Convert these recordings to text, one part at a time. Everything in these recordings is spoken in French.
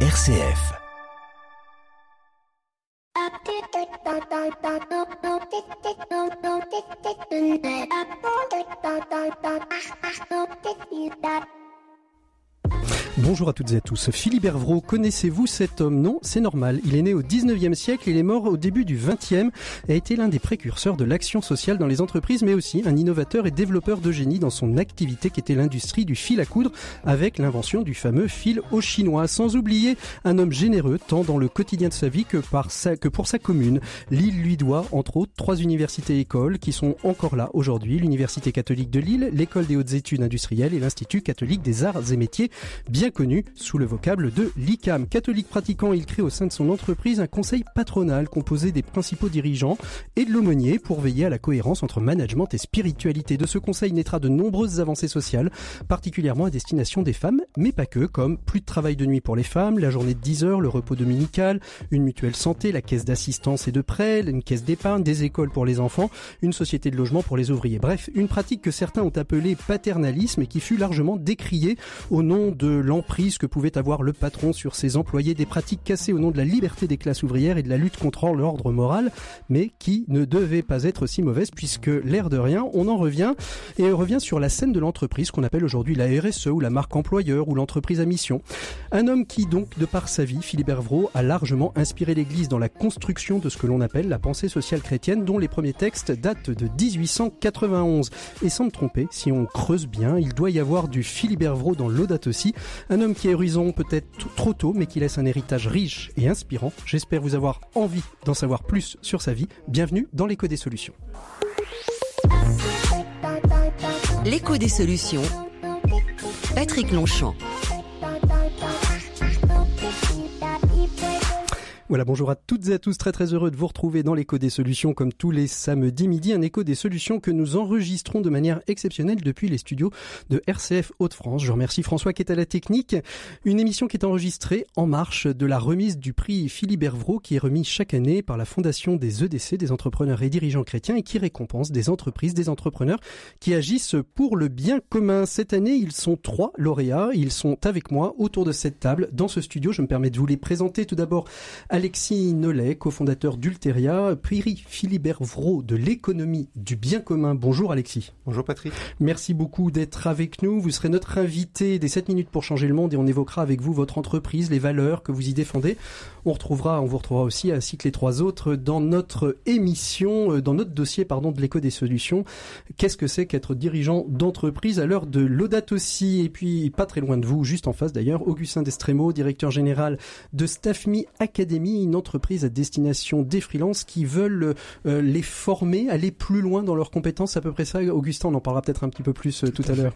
RCF. Bonjour à toutes et à tous. Philibert Vraud, connaissez-vous cet homme? Non, c'est normal. Il est né au 19e siècle, il est mort au début du 20e et a été l'un des précurseurs de l'action sociale dans les entreprises, mais aussi un innovateur et développeur de génie dans son activité qui était l'industrie du fil à coudre avec l'invention du fameux fil au chinois. Sans oublier un homme généreux tant dans le quotidien de sa vie que, pour sa commune. Lille lui doit, entre autres, trois universités et écoles qui sont encore là aujourd'hui. L'Université catholique de Lille, l'École des hautes études industrielles et l'Institut catholique des arts et métiers, connu sous le vocable de l'ICAM. Catholique pratiquant, il crée au sein de son entreprise un conseil patronal composé des principaux dirigeants et de l'aumônier pour veiller à la cohérence entre management et spiritualité. De ce conseil naîtra de nombreuses avancées sociales, particulièrement à destination des femmes, mais pas que, comme plus de travail de nuit pour les femmes, la journée de 10 heures, le repos dominical, une mutuelle santé, la caisse d'assistance et de prêt, une caisse d'épargne, des écoles pour les enfants, une société de logement pour les ouvriers. Bref, une pratique que certains ont appelée paternalisme et qui fut largement décriée au nom de l'entreprise l'emprise que pouvait avoir le patron sur ses employés, des pratiques cassées au nom de la liberté des classes ouvrières et de la lutte contre l'ordre moral, mais qui ne devaient pas être si mauvaises puisque l'air de rien, on en revient et on revient sur la scène de l'entreprise qu'on appelle aujourd'hui la RSE ou la marque employeur ou l'entreprise à mission. Un homme qui donc, de par sa vie, Philibert Vraud, a largement inspiré l'Église dans la construction de ce que l'on appelle la pensée sociale chrétienne dont les premiers textes datent de 1891. Et sans me tromper, si on creuse bien, il doit y avoir du Philibert Vraud dans l'Audate aussi, un homme qui est horizon peut-être trop tôt, mais qui laisse un héritage riche et inspirant. J'espère vous avoir envie d'en savoir plus sur sa vie. Bienvenue dans l'écho des solutions. L'écho des solutions. Patrick Longchamp. Voilà, bonjour à toutes et à tous, très très heureux de vous retrouver dans l'écho des solutions comme tous les samedis midi, un écho des solutions que nous enregistrons de manière exceptionnelle depuis les studios de RCF Hauts-de-France. Je remercie François qui est à la technique. Une émission qui est enregistrée en marche de la remise du prix Philibert Vraud qui est remis chaque année par la Fondation des EDC, des entrepreneurs et dirigeants chrétiens et qui récompense des entreprises, des entrepreneurs qui agissent pour le bien commun. Cette année, ils sont trois lauréats. Ils sont avec moi autour de cette table dans ce studio. Je me permets de vous les présenter tout d'abord Alexis Nollet, cofondateur d'Ulteria, prix Philibert Vraud de l'économie du bien commun. Bonjour Alexis. Bonjour Patrick. Merci beaucoup d'être avec nous. Vous serez notre invité des 7 minutes pour changer le monde et on évoquera avec vous votre entreprise, les valeurs que vous y défendez. On retrouvera, on vous retrouvera aussi, ainsi que les trois autres, dans notre émission, euh, dans notre dossier, pardon, de l'écho des solutions. Qu'est-ce que c'est qu'être dirigeant d'entreprise à l'heure de l'audate aussi? Et puis, pas très loin de vous, juste en face d'ailleurs, Augustin Destremo, directeur général de Staffme Academy une entreprise à destination des freelances qui veulent euh, les former, aller plus loin dans leurs compétences. à peu près ça. Augustin, on en parlera peut-être un petit peu plus euh, tout, à, l'heure.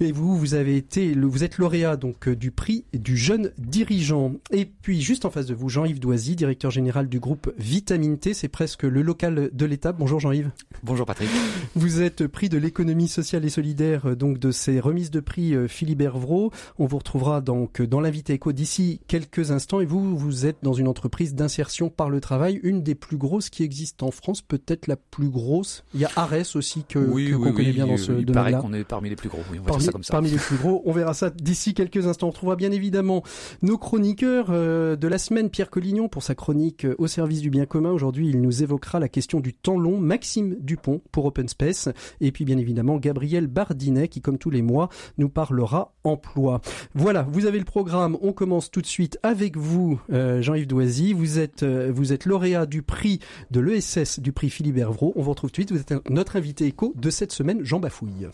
Et vous, vous avez été, vous êtes lauréat donc euh, du prix du jeune dirigeant. Et puis juste en face de vous, Jean-Yves Doisy, directeur général du groupe Vitamine T. C'est presque le local de l'État. Bonjour Jean-Yves. Bonjour Patrick. Vous êtes prix de l'économie sociale et solidaire donc de ces remises de prix Philibert Vraud. On vous retrouvera donc dans l'invité éco d'ici quelques instants et vous, vous êtes dans une entreprise d'insertion par le travail, une des plus grosses qui existent en France, peut-être la plus grosse. Il y a Ares aussi que oui, qu'on connaît bien dans ce domaine-là. Il paraît qu'on est parmi les plus gros. Oui, on va parmi, ça comme ça. Parmi les plus gros, on verra ça d'ici quelques instants. On retrouvera bien évidemment nos chroniqueurs euh, de la semaine, Pierre Collignon pour sa chronique euh, au service du bien commun. Aujourd'hui, il nous évoquera la question du temps long. Maxime Dupont pour Open Space, et puis bien évidemment Gabriel Bardinet qui, comme tous les mois, nous parlera emploi. Voilà, vous avez le programme. On commence tout de suite avec vous, euh, Jean-Yves Doisy. Vous êtes, euh, vous êtes lauréat du prix de l'ESS, du prix Philibert Vraud. On vous retrouve tout de suite. Vous êtes notre invité éco de cette semaine, Jean Bafouille.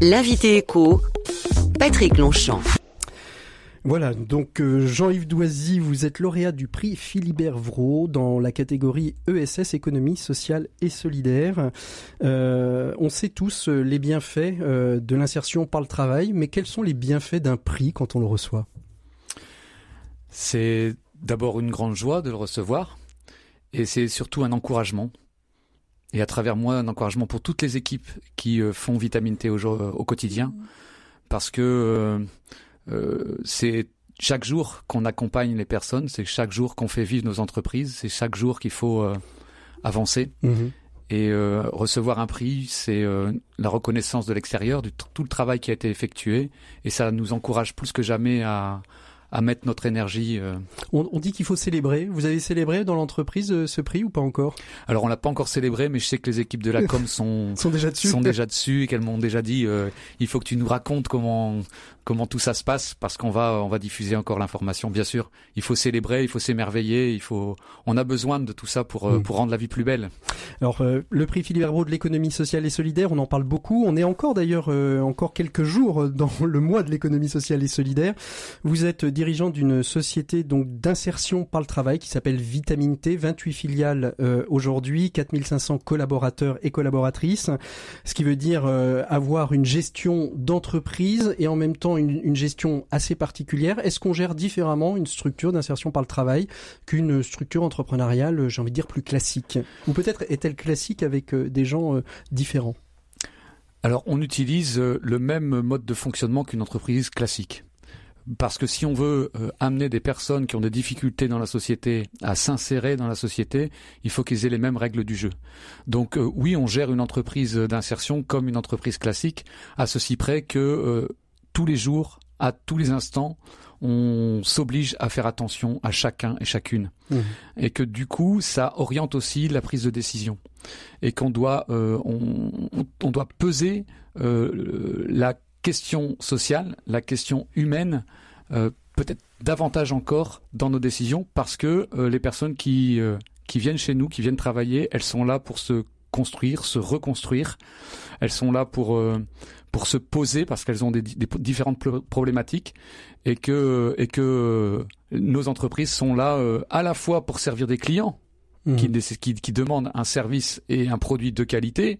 L'invité éco, Patrick Longchamp. Voilà, donc euh, Jean-Yves Doisy, vous êtes lauréat du prix Philibert Vraud dans la catégorie ESS, économie sociale et solidaire. Euh, on sait tous les bienfaits de l'insertion par le travail, mais quels sont les bienfaits d'un prix quand on le reçoit? C'est d'abord une grande joie de le recevoir et c'est surtout un encouragement. Et à travers moi, un encouragement pour toutes les équipes qui euh, font Vitamine T au, jour- au quotidien. Parce que euh, euh, c'est chaque jour qu'on accompagne les personnes, c'est chaque jour qu'on fait vivre nos entreprises, c'est chaque jour qu'il faut euh, avancer. Et euh, recevoir un prix, c'est euh, la reconnaissance de l'extérieur, de tout le travail qui a été effectué, et ça nous encourage plus que jamais à, à mettre notre énergie. Euh. On, on, dit qu'il faut célébrer. Vous avez célébré dans l'entreprise euh, ce prix ou pas encore? Alors on l'a pas encore célébré, mais je sais que les équipes de la com sont sont déjà dessus, sont déjà dessus et qu'elles m'ont déjà dit euh, il faut que tu nous racontes comment comment tout ça se passe parce qu'on va on va diffuser encore l'information. Bien sûr, il faut célébrer, il faut s'émerveiller, il faut on a besoin de tout ça pour mm. pour rendre la vie plus belle. Alors le prix Herbeau de l'économie sociale et solidaire, on en parle beaucoup. On est encore d'ailleurs encore quelques jours dans le mois de l'économie sociale et solidaire. Vous êtes dirigeant d'une société donc d'insertion par le travail qui s'appelle Vitamine T, 28 filiales euh, aujourd'hui, 4500 collaborateurs et collaboratrices, ce qui veut dire euh, avoir une gestion d'entreprise et en même temps une, gestion assez particulière. Est-ce qu'on gère différemment une structure d'insertion par le travail qu'une structure entrepreneuriale, j'ai envie de dire, plus classique? Ou peut-être est-elle classique avec euh, des gens différents? Alors, on utilise le même mode de fonctionnement qu'une entreprise classique parce que si on veut euh, amener des personnes qui ont des difficultés dans la société à s'insérer dans la société, il faut qu'ils aient les mêmes règles du jeu. Donc euh, oui, on gère une entreprise d'insertion comme une entreprise classique, à ceci près que euh, tous les jours, à tous les instants, on s'oblige à faire attention à chacun et chacune. Mmh. Et que du coup, ça oriente aussi la prise de décision. Et qu'on doit, on, on, doit peser la question sociale, la question humaine, euh, peut-être davantage encore dans nos décisions, parce que euh, les personnes qui, euh, qui viennent chez nous, qui viennent travailler, elles sont là pour se construire, se reconstruire. Elles sont là pour pour se poser parce qu'elles ont des, différentes problématiques et que et que nos entreprises sont là à la fois pour servir des clients Mmh. Qui, qui, demandent un service et un produit de qualité,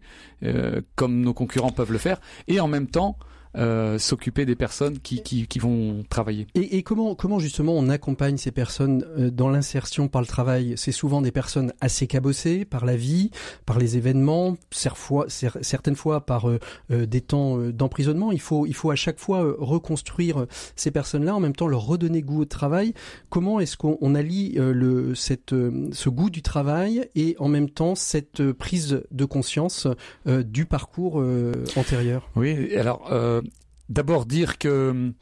comme nos concurrents peuvent le faire, et en même temps euh, s'occuper des personnes qui, qui, qui vont travailler. Et, et, comment, comment justement on accompagne ces personnes euh, dans l'insertion par le travail? C'est souvent des personnes assez cabossées par la vie, par les événements, certaines fois par euh, des temps d'emprisonnement. Il faut, il faut à chaque fois reconstruire ces personnes-là, en même temps leur redonner goût au travail. Comment est-ce qu'on allie le, cette, ce goût du travail et en même temps cette prise de conscience du parcours antérieur? Oui, alors d'abord dire que hum,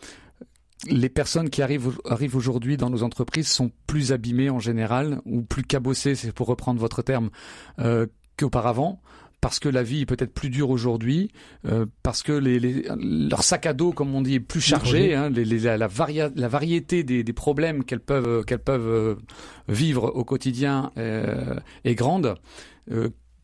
les personnes qui arrivent, arrivent aujourd'hui dans nos entreprises sont plus abîmées en général, ou plus cabossées, c'est pour reprendre votre terme, euh, qu'auparavant parce que la vie est peut-être plus dure aujourd'hui, euh, parce que les, leur sac à dos, comme on dit, est plus chargé. Hein, la, la, variété des, des problèmes qu'elles peuvent, qu'elles peuvent euh, vivre au quotidien est grande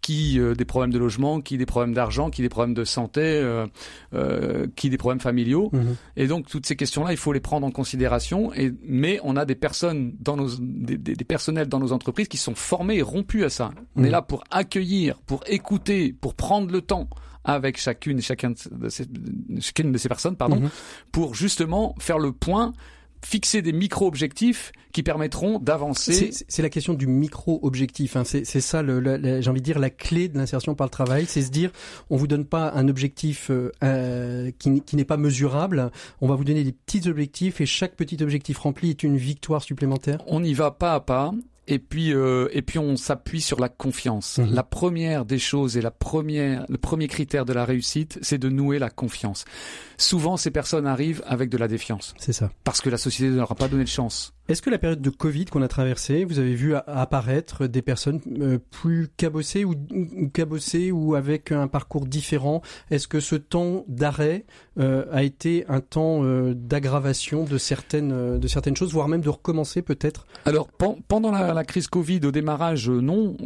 qui euh, des problèmes de logement, qui des problèmes d'argent, qui des problèmes de santé, euh, euh, qui des problèmes familiaux. Mhm. Et donc toutes ces questions-là, il faut les prendre en considération. Et, mais on a des personnes dans nos, des, des, personnels dans nos entreprises qui sont formés et rompus à ça. On est mhm. là pour accueillir, pour écouter, pour prendre le temps avec chacune et chacun de ces, chacune de ces personnes, pardon, mhm. pour justement faire le point fixer des micro-objectifs qui permettront d'avancer. C'est la question du micro-objectif. Hein. C'est ça, j'ai envie de dire, la clé de l'insertion par le travail. C'est se dire, on vous donne pas un objectif euh, euh qui, qui n'est pas mesurable. On va vous donner des petits objectifs et chaque petit objectif rempli est une victoire supplémentaire. On y va pas à pas et puis euh, et puis on s'appuie sur la confiance. Mhm. La première des choses et la première le premier critère de la réussite, c'est de nouer la confiance. Souvent ces personnes arrivent avec de la défiance. C'est ça. Parce que la société ne leur a pas donné de chance. Est-ce que la période de Covid qu'on a traversée, vous avez vu apparaître des personnes euh, plus cabossées ou, cabossées ou avec un parcours différent? Est-ce que ce temps d'arrêt euh, a été un temps euh, d'aggravation de certaines de certaines choses, voire même de recommencer peut-être? Alors pendant la, crise Covid au démarrage, non.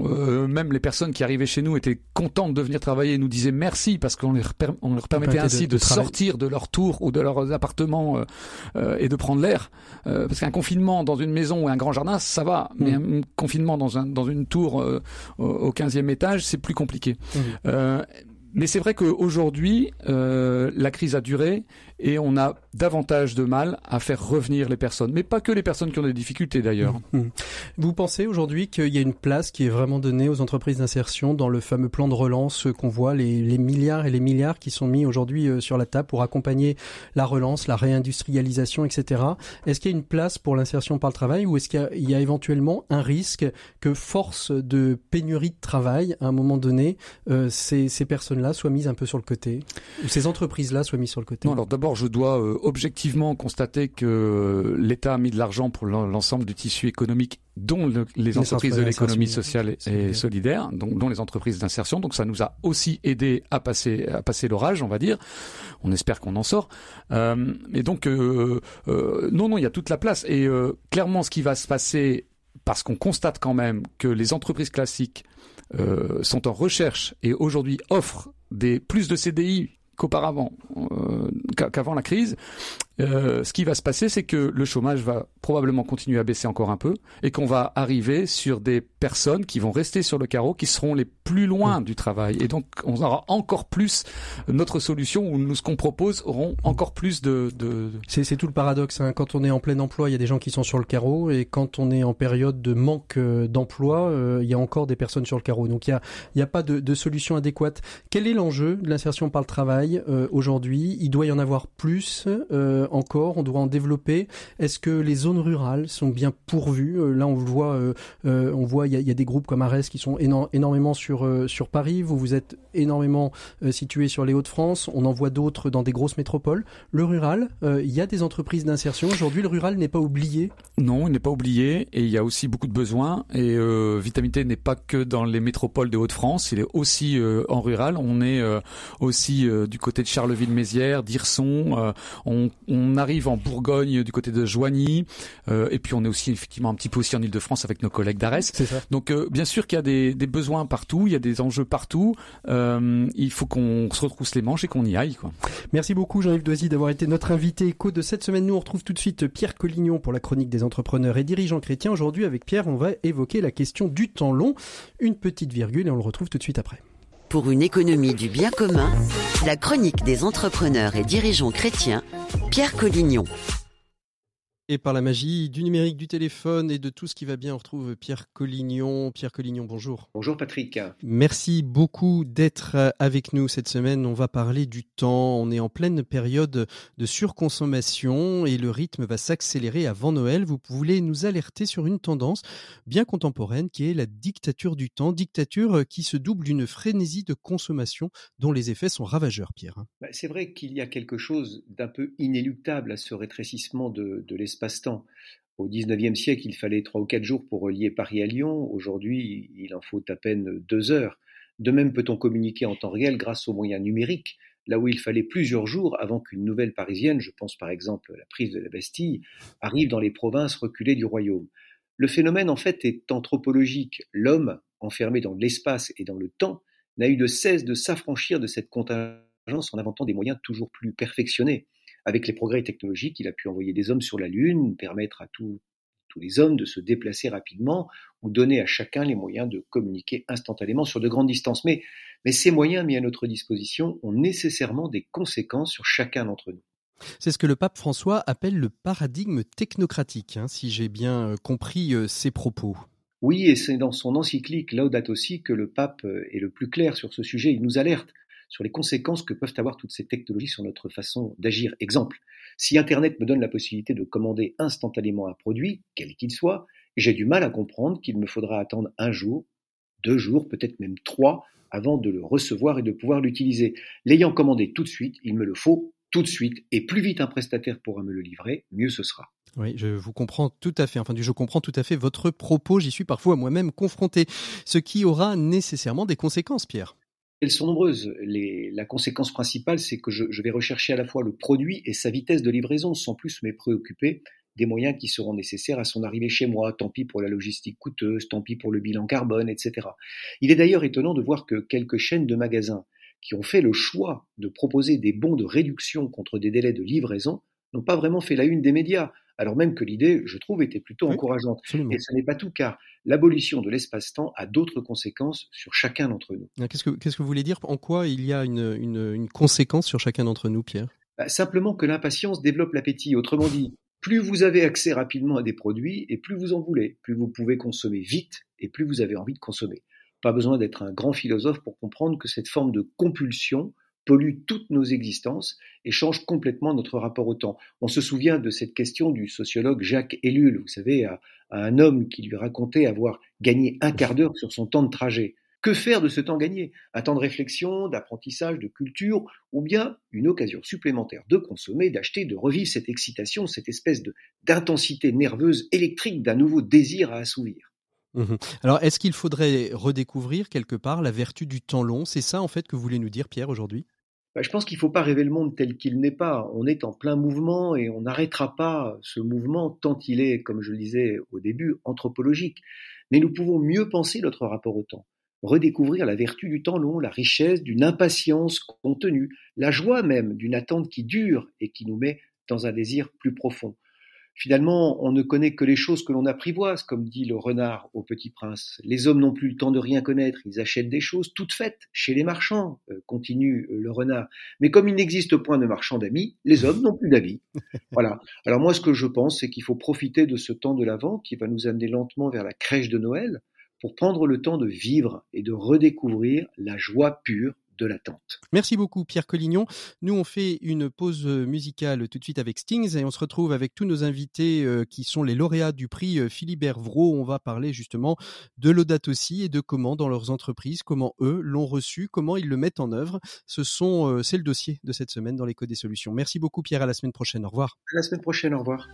même les personnes qui arrivaient chez nous étaient contentes de venir travailler et nous disaient merci parce qu'on leur, on leur permettait ainsi de, sortir de leur tour ou de leurs appartements et de prendre l'air. parce qu'un confinement dans une maison ou un grand jardin, ça va. Mais mm. un confinement dans, un, dans une tour euh, au 15e étage, c'est plus compliqué. Mm. Euh, mais c'est vrai qu'aujourd'hui, euh, la crise a duré et on a davantage de mal à faire revenir les personnes, mais pas que les personnes qui ont des difficultés d'ailleurs. Mmh, mmh. Vous pensez aujourd'hui qu'il y a une place qui est vraiment donnée aux entreprises d'insertion dans le fameux plan de relance qu'on voit, les, les, milliards et les milliards qui sont mis aujourd'hui euh, sur la table pour accompagner la relance, la réindustrialisation, etc. Est-ce qu'il y a une place pour l'insertion par le travail ou est-ce qu'il y, y, a éventuellement un risque que force de pénurie de travail, à un moment donné, euh, ces, ces personnes-là soient mises un peu sur le côté ou ces entreprises-là soient mises sur le côté? Non, alors d'abord, je dois euh, objectivement constater que l'État a mis de l'argent pour l'ensemble du tissu économique dont le, les, entreprises de l'économie sociale et, solidaire, donc dont les entreprises d'insertion. Donc ça nous a aussi aidé à passer à passer l'orage, on va dire. On espère qu'on en sort. Euh, et donc euh, euh, non, non, il y a toute la place. Et euh, clairement, ce qui va se passer, parce qu'on constate quand même que les entreprises classiques sont en recherche et aujourd'hui offrent des plus de CDI qu'auparavant, euh, qu'avant la crise, euh, ce qui va se passer, c'est que le chômage va probablement continuer à baisser encore un peu et qu'on va arriver sur des personnes qui vont rester sur le carreau, qui seront les plus loin du travail. Et donc, on aura encore plus notre solution ou nous, ce qu'on propose, auront encore plus de... de... C'est tout le paradoxe. Hein. Quand on est en plein emploi, il y a des gens qui sont sur le carreau et quand on est en période de manque euh, d'emploi, euh, il y a encore des personnes sur le carreau. Donc, il n'y a, il y a pas de, de, solution adéquate. Quel est l'enjeu de l'insertion par le travail euh, aujourd'hui? Il doit y en avoir plus encore, on doit en développer. Est-ce que les zones rurales sont bien pourvues? Euh, Là, on voit, euh, euh, on voit, il y a, des groupes comme Arès qui sont énormément sur sur Paris. Vous vous êtes énormément situé sur les Hauts-de-France. On en voit d'autres dans des grosses métropoles. Le rural, il y a des entreprises d'insertion aujourd'hui. Le rural n'est pas oublié. Non, il n'est pas oublié et il y a aussi beaucoup de besoins. Et Vitamité n'est pas que dans les métropoles des Hauts-de-France, il est aussi en rural. On est aussi du côté de Charleville-Mézières, d'Irson. On, on on arrive en Bourgogne du côté de Joigny, euh, et puis on est aussi effectivement un petit peu aussi en Ile-de-France avec nos collègues d'Arès. Donc euh, bien sûr qu'il y a des, des, besoins partout, il y a des enjeux partout. Euh, il faut qu'on se retrousse les manches et qu'on y aille. Quoi. Merci beaucoup Jean-Yves Doisy d'avoir été notre invité écho de cette semaine. Nous on retrouve tout de suite Pierre Collignon pour la chronique des entrepreneurs et dirigeants chrétiens. Aujourd'hui avec Pierre on va évoquer la question du temps long. Une petite virgule et on le retrouve tout de suite après. Pour une économie du bien commun, la chronique des entrepreneurs et dirigeants chrétiens, Pierre Collignon. Et par la magie du numérique, du téléphone et de tout ce qui va bien, on retrouve Pierre Collignon. Pierre Collignon, bonjour. Bonjour Patrick. Merci beaucoup d'être avec nous cette semaine. On va parler du temps. On est en pleine période de surconsommation et le rythme va s'accélérer avant Noël. Vous voulez nous alerter sur une tendance bien contemporaine qui est la dictature du temps. Dictature qui se double d'une frénésie de consommation dont les effets sont ravageurs, Pierre. Bah, c'est vrai qu'il y a quelque chose d'un peu inéluctable à ce rétrécissement de, de l'espace espace-temps. Au XIXe siècle, il fallait trois ou quatre jours pour relier Paris à Lyon. Aujourd'hui, il en faut à peine deux heures. De même peut-on communiquer en temps réel grâce aux moyens numériques, là où il fallait plusieurs jours avant qu'une nouvelle parisienne, je pense par exemple à la prise de la Bastille, arrive dans les provinces reculées du royaume. Le phénomène en fait est anthropologique. L'homme, enfermé dans l'espace et dans le temps, n'a eu de cesse de s'affranchir de cette contingence en inventant des moyens toujours plus perfectionnés. Avec les progrès technologiques, il a pu envoyer des hommes sur la Lune, permettre à tous les hommes de se déplacer rapidement ou donner à chacun les moyens de communiquer instantanément sur de grandes distances. Mais, mais ces moyens mis à notre disposition ont nécessairement des conséquences sur chacun d'entre nous. C'est ce que le pape François appelle le paradigme technocratique, hein, si j'ai bien euh, compris euh, ses propos. Oui, et c'est dans son encyclique Laudato aussi que le pape euh, est le plus clair sur ce sujet. Il nous alerte sur les conséquences que peuvent avoir toutes ces technologies sur notre façon d'agir. Exemple, si Internet me donne la possibilité de commander instantanément un produit, quel qu'il soit, j'ai du mal à comprendre qu'il me faudra attendre un jour, deux jours, peut-être même trois, avant de le recevoir et de pouvoir l'utiliser. L'ayant commandé tout de suite, il me le faut tout de suite, et plus vite un prestataire pourra me le livrer, mieux ce sera. Oui, je vous comprends tout à fait. Enfin, je comprends tout à fait votre propos. J'y suis parfois moi-même confronté. Ce qui aura nécessairement des conséquences, Pierre. Elles sont nombreuses. La conséquence principale, c'est que je, je, vais rechercher à la fois le produit et sa vitesse de livraison, sans plus me préoccuper des moyens qui seront nécessaires à son arrivée chez moi. Tant pis pour la logistique coûteuse, tant pis pour le bilan carbone, etc. Il est d'ailleurs étonnant de voir que quelques chaînes de magasins qui ont fait le choix de proposer des bons de réduction contre des délais de livraison n'ont pas vraiment fait la une des médias alors même que l'idée, je trouve, était plutôt oui, encourageante. Absolument. Et ce n'est pas tout, car l'abolition de l'espace-temps a d'autres conséquences sur chacun d'entre nous. Qu'est-ce que, qu'est-ce que vous voulez dire? En quoi il y a une, une, une conséquence sur chacun d'entre nous, Pierre? Bah, Simplement que l'impatience développe l'appétit. Autrement dit, plus vous avez accès rapidement à des produits et plus vous en voulez, plus vous pouvez consommer vite et plus vous avez envie de consommer. Pas besoin d'être un grand philosophe pour comprendre que cette forme de compulsion pollue toutes nos existences et change complètement notre rapport au temps. On se souvient de cette question du sociologue Jacques Ellul, vous savez, à, un homme qui lui racontait avoir gagné un quart d'heure sur son temps de trajet. Que faire de ce temps gagné? Un temps de réflexion, d'apprentissage, de culture, ou bien une occasion supplémentaire de consommer, d'acheter, de revivre cette excitation, cette espèce d'intensité nerveuse électrique d'un nouveau désir à assouvir? Mmh Alors, est-ce qu'il faudrait redécouvrir quelque part la vertu du temps long? C'est ça, en fait, que voulez nous dire, Pierre, aujourd'hui? Je pense qu'il ne faut pas rêver le monde tel qu'il n'est pas. On est en plein mouvement et on n'arrêtera pas ce mouvement tant il est, comme je le disais au début, anthropologique. Mais nous pouvons mieux penser notre rapport au temps, redécouvrir la vertu du temps long, la richesse d'une impatience contenue, la joie même d'une attente qui dure et qui nous met dans un désir plus profond. Finalement, on ne connaît que les choses que l'on apprivoise, comme dit le renard au petit prince. Les hommes n'ont plus le temps de rien connaître, ils achètent des choses toutes faites chez les marchands, euh, continue euh, le renard. Mais comme il n'existe point de marchands d'amis, les hommes n'ont plus d'avis. Voilà. Alors moi, ce que je pense, c'est qu'il faut profiter de ce temps de l'Avent qui va nous amener lentement vers la crèche de Noël pour prendre le temps de vivre et de redécouvrir la joie pure de l'attente. Merci beaucoup Pierre Collignon. Nous on fait une pause musicale tout de suite avec Stings et on se retrouve avec tous nos invités euh, qui sont les lauréats du prix euh, Philibert Vraud. On va parler justement de l'audate aussi et de comment dans leurs entreprises, comment eux l'ont reçu, comment ils le mettent en œuvre. Ce sont euh, c'est le dossier de cette semaine dans l'écho des solutions. Merci beaucoup Pierre, à la semaine prochaine. Au revoir. À la semaine prochaine, au revoir.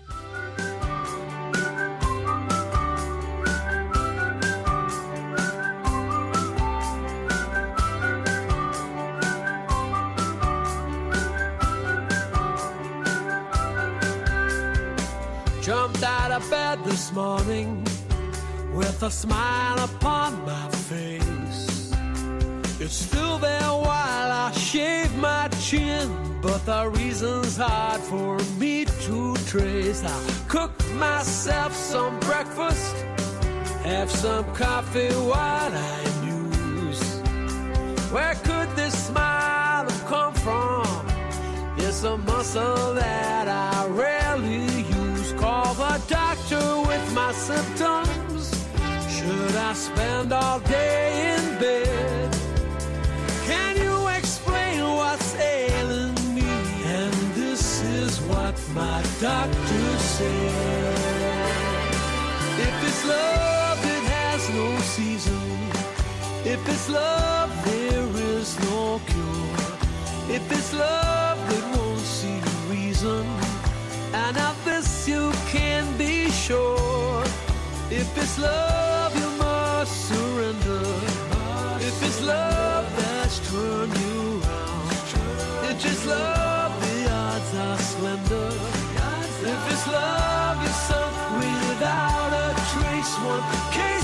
Morning with a smile upon my face. It's still there while I shave my chin, but the reason's hard for me to trace. I cook myself some breakfast, have some coffee while I muse. Where could this smile have come from? It's a muscle that I rarely my symptoms? Should I spend all day in bed? Can you explain what's ailing me? And this is what my doctor said. If it's love, it has no season. If it's love, there is no cure. If it's love, And of this you can be sure. If it's love, you must surrender. If it's love that's turned you around, it's just love, the odds are slender. If it's love, you're sunk without a trace. One case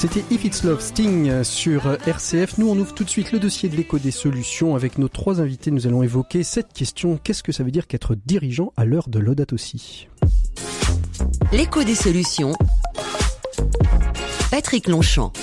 C'était If It's Love Sting sur RCF. Nous, on ouvre tout de suite le dossier de l'écho des solutions. Avec nos trois invités, nous allons évoquer cette question. Qu'est-ce que ça veut dire qu'être dirigeant à l'heure de l'audate aussi? L'écho des solutions. Patrick Longchamp.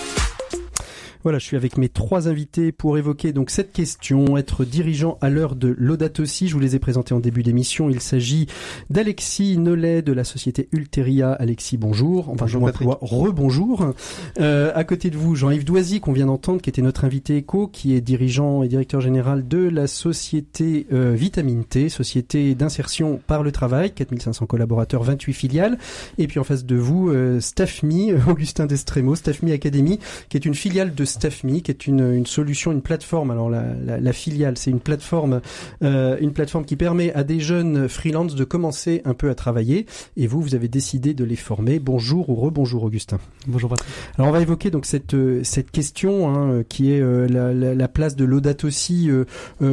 Voilà, je suis avec mes trois invités pour évoquer donc cette question, être dirigeant à l'heure de aussi. Je vous les ai présentés en début d'émission. Il s'agit d'Alexis Nollet de la société Ulteria. Alexis, bonjour. Enfin, bonjour, je rebonjour. Euh, à côté de vous, Jean-Yves Doisy, qu'on vient d'entendre, qui était notre invité éco, qui est dirigeant et directeur général de la société euh, Vitamine T, société d'insertion par le travail, 4500 collaborateurs, 28 filiales. Et puis en face de vous, euh, Staffmi, Augustin Destremo, Staffmi Academy, qui est une filiale de StaffMe, qui est une, une solution, une plateforme. Alors la, la, la filiale, c'est une plateforme, euh, une plateforme qui permet à des jeunes freelance de commencer un peu à travailler. Et vous, vous avez décidé de les former. Bonjour ou rebonjour Augustin. Bonjour Patrick. Alors on va évoquer donc cette euh, cette question hein, qui est euh, la, la, la, place de l'audat aussi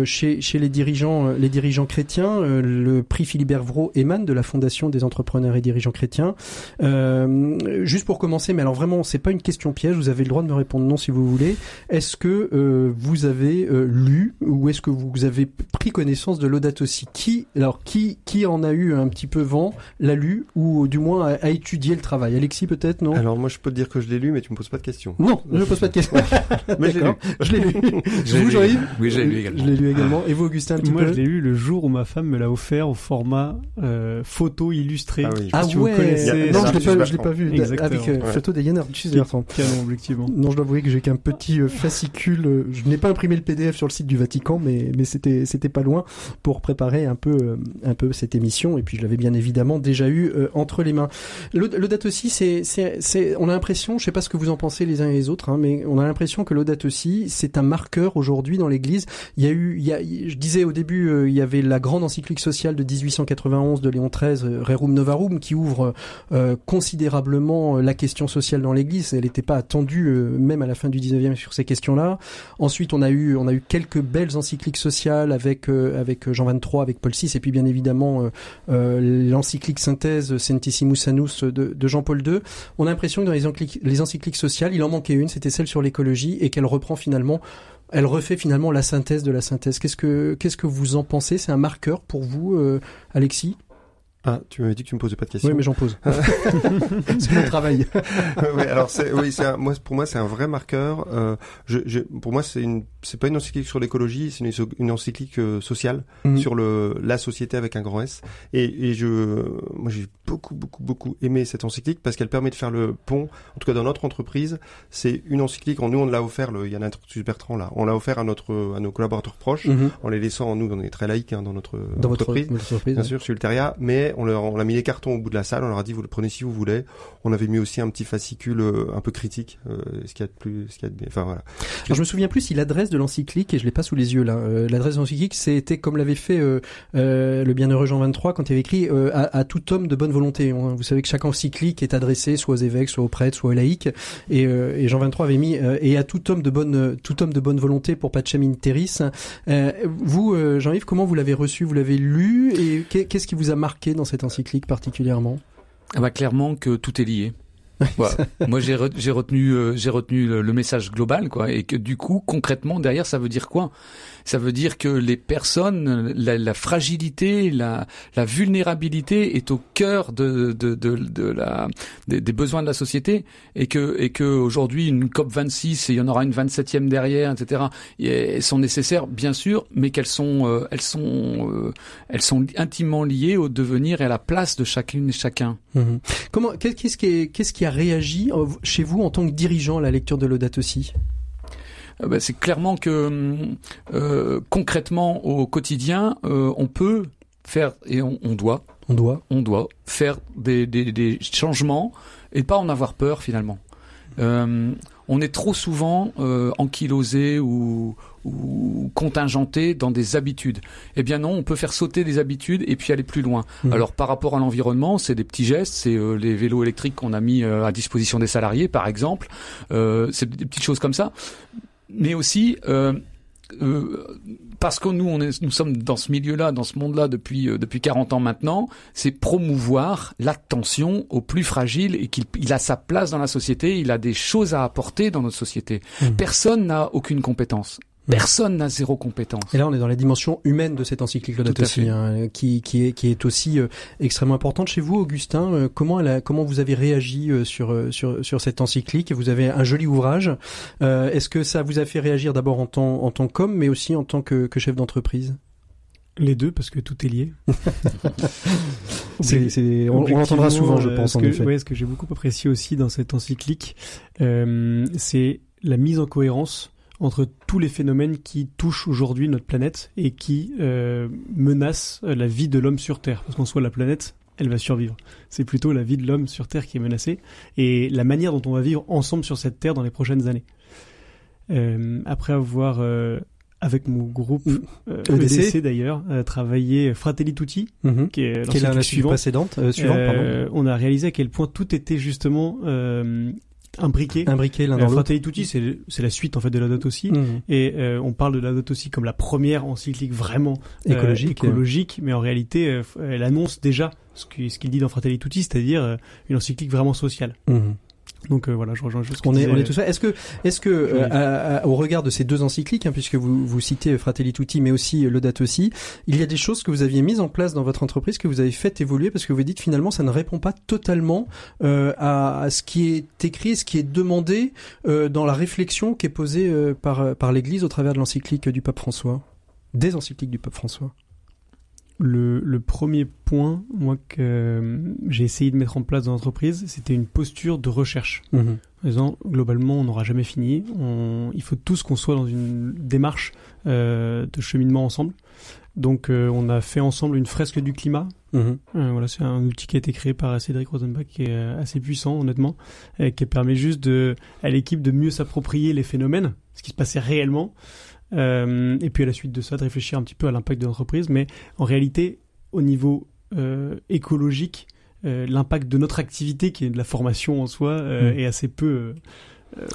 chez chez les dirigeants les dirigeants chrétiens. le prix Philibert Vraud émane de la Fondation des entrepreneurs et dirigeants chrétiens. juste pour commencer, mais alors vraiment c'est pas une question piège. Vous avez le droit de me répondre non si vous voulez. Est-ce que vous avez lu ou est-ce que vous avez pris connaissance de l'audat aussi Qui alors qui qui en a eu un petit peu vent, l'a lu ou du moins a, a étudié le travail? Alexis peut-être non? Alors moi je peux te dire que je l'ai lu, mais tu me poses pas de questions. Non, je ne pose pas de questions. mais je l'ai lu. Je l'ai lu. Vous, Jean-Yves? Oui, je l'ai lu également. Je l'ai lu également. Et vous, Augustin, un petit Moi, peu? je l'ai lu le jour où ma femme me l'a offert au format euh, photo illustré. Ah oui. Ah Si vous ouais. connaissez, non, je l'ai pas, je l'ai pas vu. Exactement. Avec euh, Ouais. photo de Yann Arthus Qui- Bertrand. Canon, objectivement. Non, je dois avouer que j'ai qu'un petit euh, fascicule. euh, Je n'ai pas imprimé le PDF sur le site du Vatican, mais c'était pas loin pour préparer un peu euh, un peu cette émission. Et puis je l'avais bien évidemment déjà eu entre les mains. L'aud- L'audat aussi, c'est on a l'impression, je sais pas ce que vous en pensez les uns et les autres, hein, mais on a l'impression que l'audat aussi, c'est un marqueur aujourd'hui dans l'Église. Il y a eu, je disais au début, il y avait la grande encyclique sociale de 1891 de Léon XIII, Rerum Novarum, qui ouvre considérablement la question sociale dans l'Église. Elle n'était pas attendue même à la fin du 19e sur ces questions-là. Ensuite, on a eu quelques belles encycliques sociales avec euh, avec Jean 23, avec Paul VI, et puis bien évidemment euh, euh, l'encyclique synthèse Centissimus Annus de, Jean-Paul II. On a l'impression que dans les encycliques, les encycliques sociales, il en manquait une, c'était celle sur l'écologie, et qu'elle reprend finalement elle refait finalement la synthèse de la synthèse. Qu'est-ce que vous en pensez? C'est un marqueur pour vous, euh, Alexis? Ah, tu m'avais dit que tu me posais pas de questions. Oui, mais j'en pose. c'est mon travail. oui, alors c'est oui, c'est un- moi pour moi c'est un vrai marqueur. Euh, je, je, pour moi c'est une c'est pas une encyclique sur l'écologie, c'est une, une encyclique euh, sociale Mhm. sur le la société avec un grand S. Et, et je moi j'ai beaucoup beaucoup beaucoup aimé cette encyclique parce qu'elle permet de faire le pont. En tout cas dans notre entreprise, c'est une encyclique. Nous on l'a offert, le, il y en a un truc Bertrand là, on l'a offert à notre à nos collaborateurs proches Mhm. en les laissant. Nous on est très laïcs hein, dans notre Dans votre, entreprise. votre entreprise. Bien sûr, sur le mais on, leur, a mis les cartons au bout de la salle, on leur a dit vous le prenez si vous voulez. On avait mis aussi un petit fascicule euh, un peu critique, euh, ce qu'il y a de plus, ce qu'il y a de. Enfin voilà. Je me souviens plus si l'adresse de l'encyclique, et je l'ai pas sous les yeux là, euh, l'adresse de l'encyclique, c'était comme l'avait fait le bienheureux Jean 23 quand il avait écrit à, tout homme de bonne volonté. On- vous savez que chaque encyclique est adressée soit aux évêques, soit aux prêtres, soit aux laïcs. Et, Jean 23 avait mis et à tout homme de bonne tout homme de bonne volonté pour Pacem in terris. Vous, Jean-Yves, comment vous l'avez reçu? Vous l'avez lu? Et qu'est- qu'est-ce qui vous a marqué dans cette encyclique particulièrement Ah bah clairement que tout est lié. Moi j'ai re- j'ai retenu euh, j'ai retenu le, le message global quoi et que du coup concrètement derrière ça veut dire quoi? Ça veut dire que les personnes la, fragilité la vulnérabilité est au cœur de la des, besoins de la société et que et que aujourd'hui une COP 26 et il y en aura une 27e derrière etc. sont nécessaires bien sûr mais qu'elles sont euh, elles sont euh, elles sont intimement liées au devenir et à la place de chacune et chacun. Mhm. Comment qu'est- Qu'est-ce qui, a réagi euh, chez vous en tant que dirigeant à la lecture de l'Audate aussi? Euh, ben, c'est clairement que euh, concrètement au quotidien, euh, on peut faire et on, on doit, On doit. on doit faire des, des, des changements et pas en avoir peur finalement. Euh, on est trop souvent euh, ankylosé ou, ou contingenté dans des habitudes. Eh bien non, on peut faire sauter des habitudes et puis aller plus loin. Mhm. Alors par rapport à l'environnement, c'est des petits gestes, c'est euh, les vélos électriques qu'on a mis euh, à disposition des salariés, par exemple. C'est des petites choses comme ça. Mais aussi euh, euh, parce que nous, on est, nous sommes dans ce milieu-là, dans ce monde-là depuis euh, depuis 40 ans maintenant, c'est promouvoir l'attention aux plus fragiles et qu'il il a sa place dans la société, il a des choses à apporter dans notre société. Mhm. Personne n'a aucune compétence. Personne n'a zéro compétence. Et là, on est dans la dimension humaine de cette encyclique Laudato Tout à Si, fait. hein, qui, qui, est, qui est aussi euh, extrêmement importante. Chez vous, Augustin, euh, comment, elle a- comment vous avez réagi euh, sur, sur, sur cette encyclique? Vous avez un joli ouvrage. Euh, Est-ce que ça vous a fait réagir d'abord en tant, en tant qu'homme, mais aussi en tant que, que chef d'entreprise? Les deux, parce que tout est lié. On, on l'entendra souvent, je pense, ce en que, effet. ouais, ce que j'ai beaucoup apprécié aussi dans cette encyclique, euh, c'est la mise en cohérence entre tous les phénomènes qui touchent aujourd'hui notre planète et qui euh, menacent la vie de l'homme sur Terre. Parce qu'en soi, la planète, elle va survivre. C'est plutôt la vie de l'homme sur Terre qui est menacée et la manière dont on va vivre ensemble sur cette Terre dans les prochaines années. euh, après avoir euh, avec mon groupe Mm. euh, EDC. EDC d'ailleurs travaillé Fratelli Tutti Mhm. qui est la suivante. précédente Suivante, on a réalisé à quel point tout était justement euh, imbriqué. pardon. Imbriqués l'un Euh, dans l'autre. Fratelli Tutti, c'est c'est la suite en fait de la dot aussi. Mhm. Et euh, on parle de la dot aussi comme la première encyclique vraiment euh, Écologique. écologique, mais en réalité, euh, elle annonce déjà ce qu'il ce qu'il dit dans Fratelli Tutti, c'est-à-dire euh, une encyclique vraiment sociale. Mhm. Donc euh, voilà, je rejoins juste ce que On est, on est tout ça. Est-ce que, est-ce que, euh, Oui. à- à- au regard de ces deux encycliques, hein, puisque vous, vous citez Fratelli Tutti, mais aussi euh, Laudato Si, il y a des choses que vous aviez mises en place dans votre entreprise que vous avez fait évoluer parce que vous dites finalement ça ne répond pas totalement euh, à, à ce qui est écrit, ce qui est demandé euh, dans la réflexion qui est posée euh, par par l'Église au travers de l'encyclique du pape François, des encycliques du pape François. Le, le premier point, moi, que euh, j'ai essayé de mettre en place dans l'entreprise, c'était une posture de recherche. Mhm. En disant, globalement, on n'aura jamais fini. On, il faut tous qu'on soit dans une démarche euh, de cheminement ensemble. Donc, euh, on a fait ensemble une fresque du climat. Mhm. Voilà, c'est un outil qui a été créé par Cédric Rosenbach qui est assez puissant, honnêtement, et qui permet juste de, à l'équipe de mieux s'approprier les phénomènes, ce qui se passait réellement, euh, et puis à la suite de ça, de réfléchir un petit peu à l'impact de l'entreprise. Mais en réalité, au niveau euh, écologique, euh, l'impact de notre activité, qui est de la formation en soi, euh, Mm. est assez peu. euh,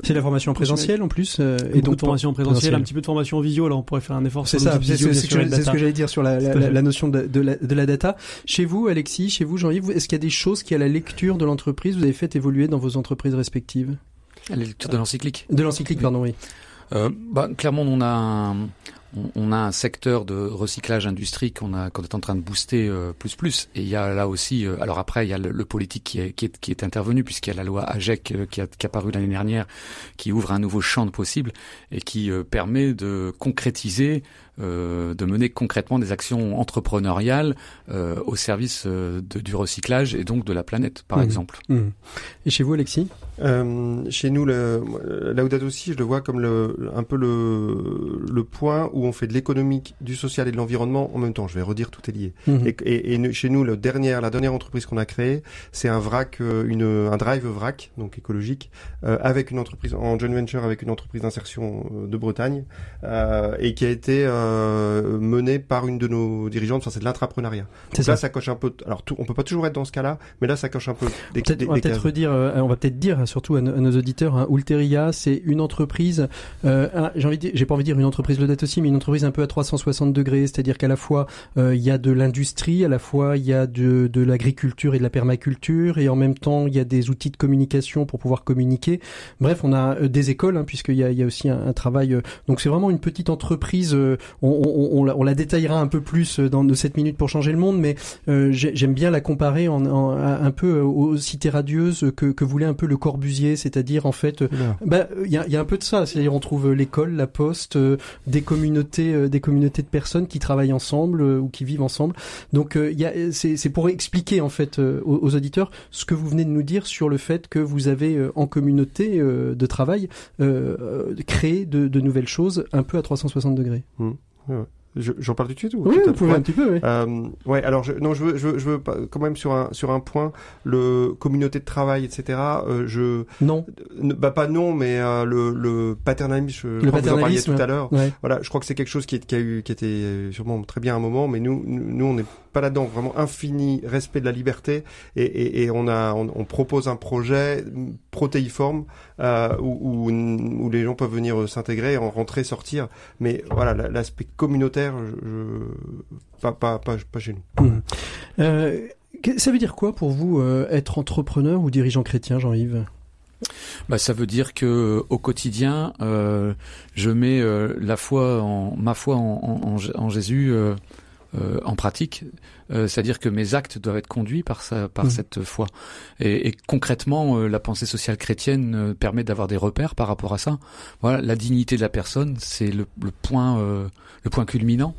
C'est la formation en présentiel en plus, euh, et donc de formation en présentiel, un petit peu de formation en visio. Alors on pourrait faire un effort. C'est sur ça, c'est ce que j'allais dire sur la, la, Tout à la- fait. la notion de, de la, de la data. Chez vous, Alexis, chez vous, Jean-Yves, est-ce qu'il y a des choses qui, à la lecture de l'entreprise, vous avez fait évoluer dans vos entreprises respectives? La lecture de l'encyclique. De l'encyclique, pardon, oui. Euh, bah, clairement, on a un, on, a un secteur de recyclage industrie qu'on est en train de booster euh, plus plus. Et il y a là aussi, euh, alors après, il y a le, politique qui est, qui est qui intervenu puisqu'il y a la loi AGEC qui a qui a paru l'année dernière, qui ouvre un nouveau champ de possibles et qui permet de concrétiser, euh, de mener concrètement des actions entrepreneuriales euh, au service euh, de, du recyclage et donc de la planète, par Mhm. exemple. Mhm. Et chez vous, Alexis? Euh, chez nous, Laudato aussi, je le vois comme le, un peu le, le point où on fait de l'économique, du social et de l'environnement en même temps. Je vais redire, tout est lié. Mhm. Et, et, et nous- chez nous, le la dernière entreprise qu'on a créée, c'est un vrac, une, un drive vrac, donc écologique, euh, avec une entreprise en joint venture avec une entreprise d'insertion de Bretagne, euh, et qui a été euh, menée par une de nos dirigeantes. Enfin, c'est de l'intrapreneuriat. Là, ça. ça coche un peu. Alors, tout, on peut pas toujours être dans ce cas-là, mais là, ça coche un peu des, Peut-être- des- on va peut-être redire, euh, on va peut-être dire surtout à, nos- à nos auditeurs, hein, Ulteria, c'est une entreprise. Euh, j'ai envie, de j'ai pas envie de dire une entreprise Laudato aussi, mais une entreprise un peu à 360 degrés, c'est-à-dire qu'à la fois euh, il y a de l'industrie, à la fois il y a de, de l'agriculture et de la permaculture, et en même temps il y a des outils de communication pour pouvoir communiquer. Bref, on a euh, des écoles, hein, puisqu'il y a, il y a aussi un, un travail. euh, donc c'est vraiment une petite entreprise. euh, on, on, on, la, on la détaillera un peu plus euh, dans nos 7 minutes pour changer le monde, mais euh, j'ai- j'aime bien la comparer en, en- un peu aux cités radieuses que, que voulait un peu le Corbusier, c'est-à-dire en fait, euh, bah il y a, y a un peu de ça, c'est-à-dire on trouve euh, l'école, la poste, euh, des communautés, euh, des communautés de personnes qui travaillent ensemble euh, ou qui vivent ensemble. Donc euh, il c'est, pour expliquer en fait euh, aux, aux auditeurs ce que vous venez de nous dire sur le fait que vous avez euh, en communauté euh, de travail euh, euh, créé de, de nouvelles choses un peu à 360 degrés. Je- J'en parle tout de suite ou Oui, vous pouvez un petit peu. Oui. Euh, ouais, alors je, non, je veux, je veux, je veux pas- quand même sur un sur un point, le communauté de travail, etc. euh, je, Non. ne- bah pas non, mais euh, le, le paternalisme, je, je crois que vous en parliez paternalisme, tout à l'heure. Ouais. Voilà, je crois que c'est quelque chose qui, est, qui a eu, qui était euh, sûrement très bien à un moment, mais nous, nous, on n'est pas là-dedans. Vraiment infini respect de la liberté, et, et, et on a, on, on propose un projet protéiforme euh, où, où, où les gens peuvent venir euh, s'intégrer, en rentrer, sortir. Mais voilà, la- l'aspect communautaire, je- pas, pas, pas, pas chez nous. Euh, ça veut dire quoi pour vous euh, être entrepreneur ou dirigeant chrétien, Jean-Yves? Bah, ça veut dire que euh, au quotidien, euh, je mets euh, la foi en ma foi en, en, en- en Jésus euh, euh, en pratique. Euh, C'est-à-dire que mes actes doivent être conduits par par Mhm. cette foi. Et, et concrètement, euh, la pensée sociale chrétienne euh, permet d'avoir des repères par rapport à ça. Voilà, la dignité de la personne, c'est le, le point, euh, le point culminant.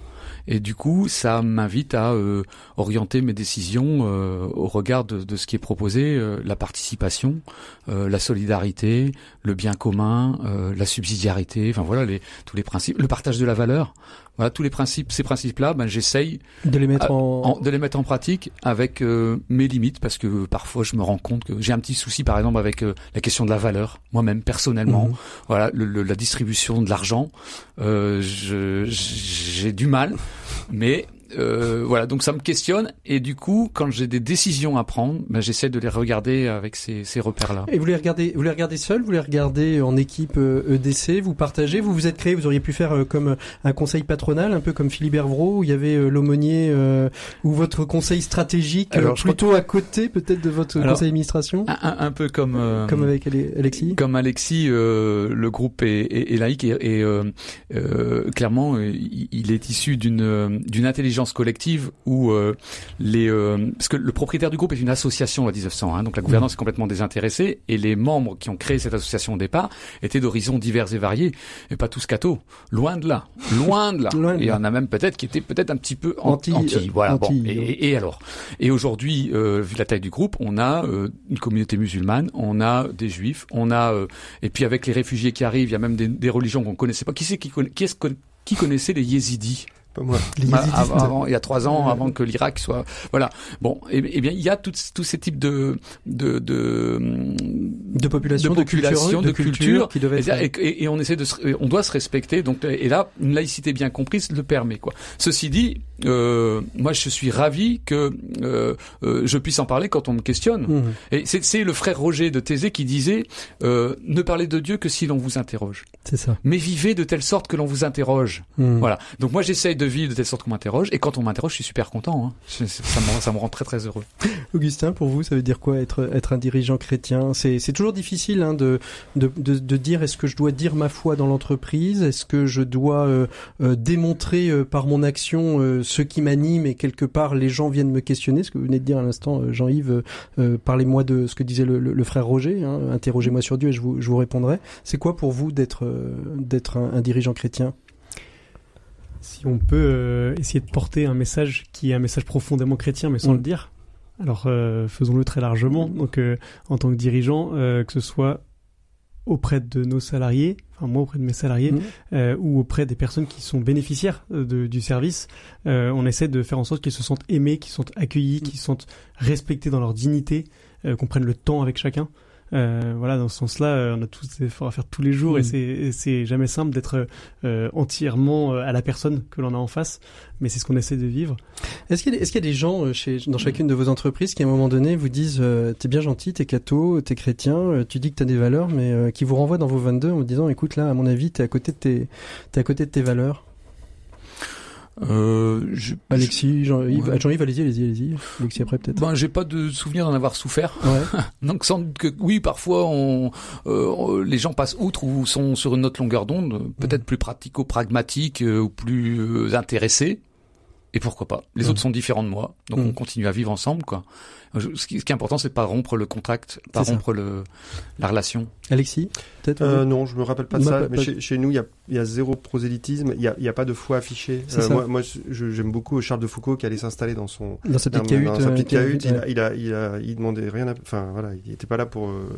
Et du coup, ça m'invite à euh, orienter mes décisions euh, au regard de, de, ce qui est proposé, euh, la participation, la solidarité, le bien commun, la subsidiarité, enfin voilà les, tous les principes, le partage de la valeur. Voilà tous les principes, ces principes-là, ben, j'essaye de les mettre en... de les mettre en pratique avec mes limites parce que parfois je me rends compte que j'ai un petit souci par exemple avec la question de la valeur moi-même personnellement. Mhm. Voilà le, la distribution de l'argent, j'ai du mal, mais euh, voilà, donc ça me questionne et du coup, quand j'ai des décisions à prendre, ben, j'essaie de les regarder avec ces, ces repères-là. Et vous les regardez, vous les regardez seul, vous les regardez en équipe EDC, euh, e vous partagez, vous vous êtes créé, vous auriez pu faire euh, comme un conseil patronal, un peu comme Philippe Hervro, où il y avait l'aumônier ou votre conseil stratégique, Alors, plutôt à côté peut-être de votre conseil d'administration. Un, un, peu comme comme avec Alexis? Comme Alexis, le groupe est, est, est laïque et, et clairement, il est issu d'une d'une intelligence collective où euh, les euh, parce que le propriétaire du groupe est une association à 1900, hein, donc la gouvernance est complètement désintéressée et les membres qui ont créé cette association au départ étaient d'horizons divers et variés et pas tous cathos, loin de là, loin de là. et il y en a même peut-être qui étaient peut-être un petit peu anti, anti, voilà. bon, et, et, alors? Et aujourd'hui, euh, vu la taille du groupe, on a une communauté musulmane, on a des juifs, on a et puis avec les réfugiés qui arrivent, il y a même des, des religions qu'on connaissait pas. Qui c'est qui, qui, est qui connaissait les yézidis? Pas moi. Bah, avant, il y a trois ans, avant que l'Irak soit, voilà. Bon, et, eh, eh bien, il y a tous ces types de de de de population, de, population, de culture, qui devaient et, et, on essaie de, on doit se respecter. Donc, et là, une laïcité bien comprise le permet, quoi. Ceci dit, euh, moi, je suis ravi que euh, euh, je puisse en parler quand on me questionne. Mmh. Et c'est le frère Roger de Thésée qui disait euh, ne parlez de Dieu que si l'on vous interroge. C'est ça. Mais vivez de telle sorte que l'on vous interroge. Mmh. Voilà. Donc moi, j'essaie de vivre de telle sorte qu'on m'interroge. Et quand on m'interroge, je suis super content. Hein. Ça, me, rend très très heureux. Augustin, pour vous, ça veut dire quoi être être un dirigeant chrétien? C'est toujours difficile hein, de, de, de, dire est-ce que je dois dire ma foi dans l'entreprise? Est-ce que je dois euh, euh, démontrer euh, par mon action euh, ce qui m'anime et quelque part les gens viennent me questionner? Ce que vous venez de dire à l'instant, euh, Jean-Yves, parlez-moi de ce que disait le, le, frère Roger. Hein, Interrogez-moi sur Dieu et je vous, je vous répondrai. C'est quoi pour vous d'être d'être un dirigeant chrétien? Si on peut euh, essayer de porter un message qui est un message profondément chrétien, mais sans mm. le dire, alors euh, faisons-le très largement. Donc, euh, en tant que dirigeant, que ce soit auprès de nos salariés, enfin moi auprès de mes salariés, mm. ou auprès des personnes qui sont bénéficiaires du service, on essaie de faire en sorte qu'ils se sentent aimés, qu'ils sont accueillis, mm. qu'ils se sentent respectés dans leur dignité, qu'on prenne le temps avec chacun. Euh, voilà, dans ce sens-là, euh, on a tous des efforts à faire tous les jours et mm. c'est jamais simple d'être euh, entièrement à la personne que l'on a en face, mais c'est ce qu'on essaie de vivre. Est-ce qu'il y, est y, a des gens chez, dans chacune de vos entreprises qui à un moment donné vous disent t'es bien gentil, t'es catho, t'es chrétien, tu dis que t'as des valeurs, mais qui vous renvoient dans vos 22 en vous disant écoute là, à mon avis, t'es à côté de tes, es à côté de tes valeurs euh, je, Alexis, Jean-Yves, Jean allez-y, allez-y, allez-y. Alexis après peut-être. Ben, j'ai pas de souvenir d'en avoir souffert. Ouais. Donc sans que oui, parfois on, euh, les gens passent outre ou sont sur une autre longueur d'onde, peut-être plus pratico-pragmatique euh, ou plus euh, intéressés. Et pourquoi pas Les autres sont différents de moi, donc on continue à vivre ensemble, quoi. Ce qui, est important, c'est de pas rompre le contact, pas rompre le, la relation. Alexis, peut-être euh, Non, je me rappelle pas de ça. mais chez, chez, nous, il y a, y a, zéro prosélytisme. Il y a, y a, pas de foi affichée. Euh, moi, moi j'aime beaucoup Charles de Foucault qui allait s'installer dans son dans sa petite cahute. Dans sa petite cahute, il, a, il, a, il, a, il demandait rien. À, enfin voilà, il était pas là pour euh,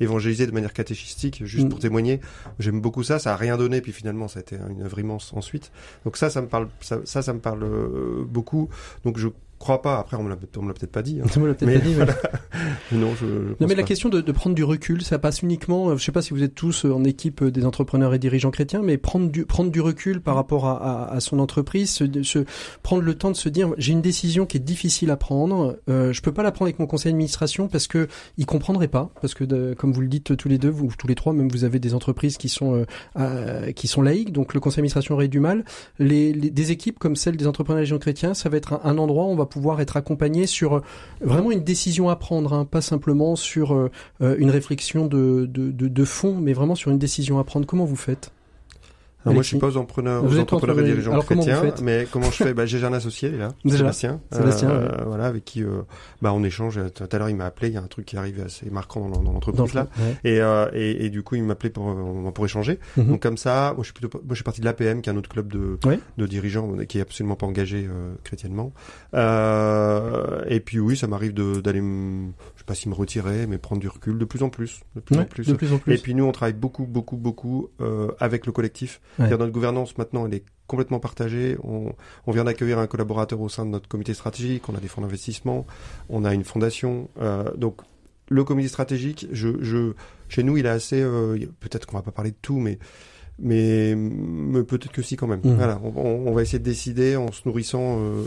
évangéliser de manière catéchistique, juste mm. pour témoigner. J'aime beaucoup ça. Ça a rien donné, puis finalement, ça a été une œuvre immense ensuite. Donc ça, ça me parle. Ça, ça, ça me parle euh, beaucoup. Donc je crois pas. Après, on me l'a, peut-être pas dit. Hein. On me l'a peut-être pas dit. Voilà. non, je, non, mais la question de, de, prendre du recul, ça passe uniquement. Euh, je sais pas si vous êtes tous euh, en équipe euh, des entrepreneurs et dirigeants chrétiens, mais prendre du prendre du recul par rapport à, à, à son entreprise, se, se, prendre le temps de se dire, j'ai une décision qui est difficile à prendre. Euh, je peux pas la prendre avec mon conseil d'administration parce que il comprendrait pas, parce que de, comme vous le dites tous les deux, vous tous les trois, même vous avez des entreprises qui sont euh, qui sont laïques, donc le conseil d'administration aurait du mal. Les, les, des équipes comme celle des entrepreneurs et dirigeants chrétiens, ça va être un, un endroit où on va pouvoir être accompagné sur euh, vraiment une décision à prendre, hein, pas simplement sur euh, euh, une réflexion de, de, de, de, fond, mais vraiment sur une décision à prendre. Comment vous faites? Moi, je suis pas aux entrepreneurs, aux entrepreneurs et dirigeants Alors, chrétiens, mais comment je fais? Bah, J'ai un associé, là, Déjà. Sébastien, Sébastien, euh, voilà, avec qui euh, bah, on échange. Tout à l'heure, il m'a appelé, il y a un truc qui arrive assez marquant dans, l'entreprise, le là. ouais. Et, euh, et, et du coup, il m'appelait pour, euh, pour échanger. Mhm. Donc comme ça, moi je suis plutôt, moi je suis parti de l'APM, qui est un autre club de, Ouais. de dirigeants euh, qui est absolument pas engagé euh, chrétiennement. Euh, et puis oui, ça m'arrive d'aller, me- je sais pas si me retirer, mais prendre du recul de plus en plus, de plus en plus. de plus en plus. Et puis nous, on travaille beaucoup, beaucoup, beaucoup euh, avec le collectif. Ouais. Notre gouvernance maintenant, elle est complètement partagée. On, vient d'accueillir un collaborateur au sein de notre comité stratégique. On a des fonds d'investissement, on a une fondation. Euh, donc le comité stratégique, je, je, chez nous, il est assez. euh, peut-être qu'on va pas parler de tout, mais mais, mais peut-être que si quand même. Mhm. Voilà, on, va essayer de décider en se nourrissant euh,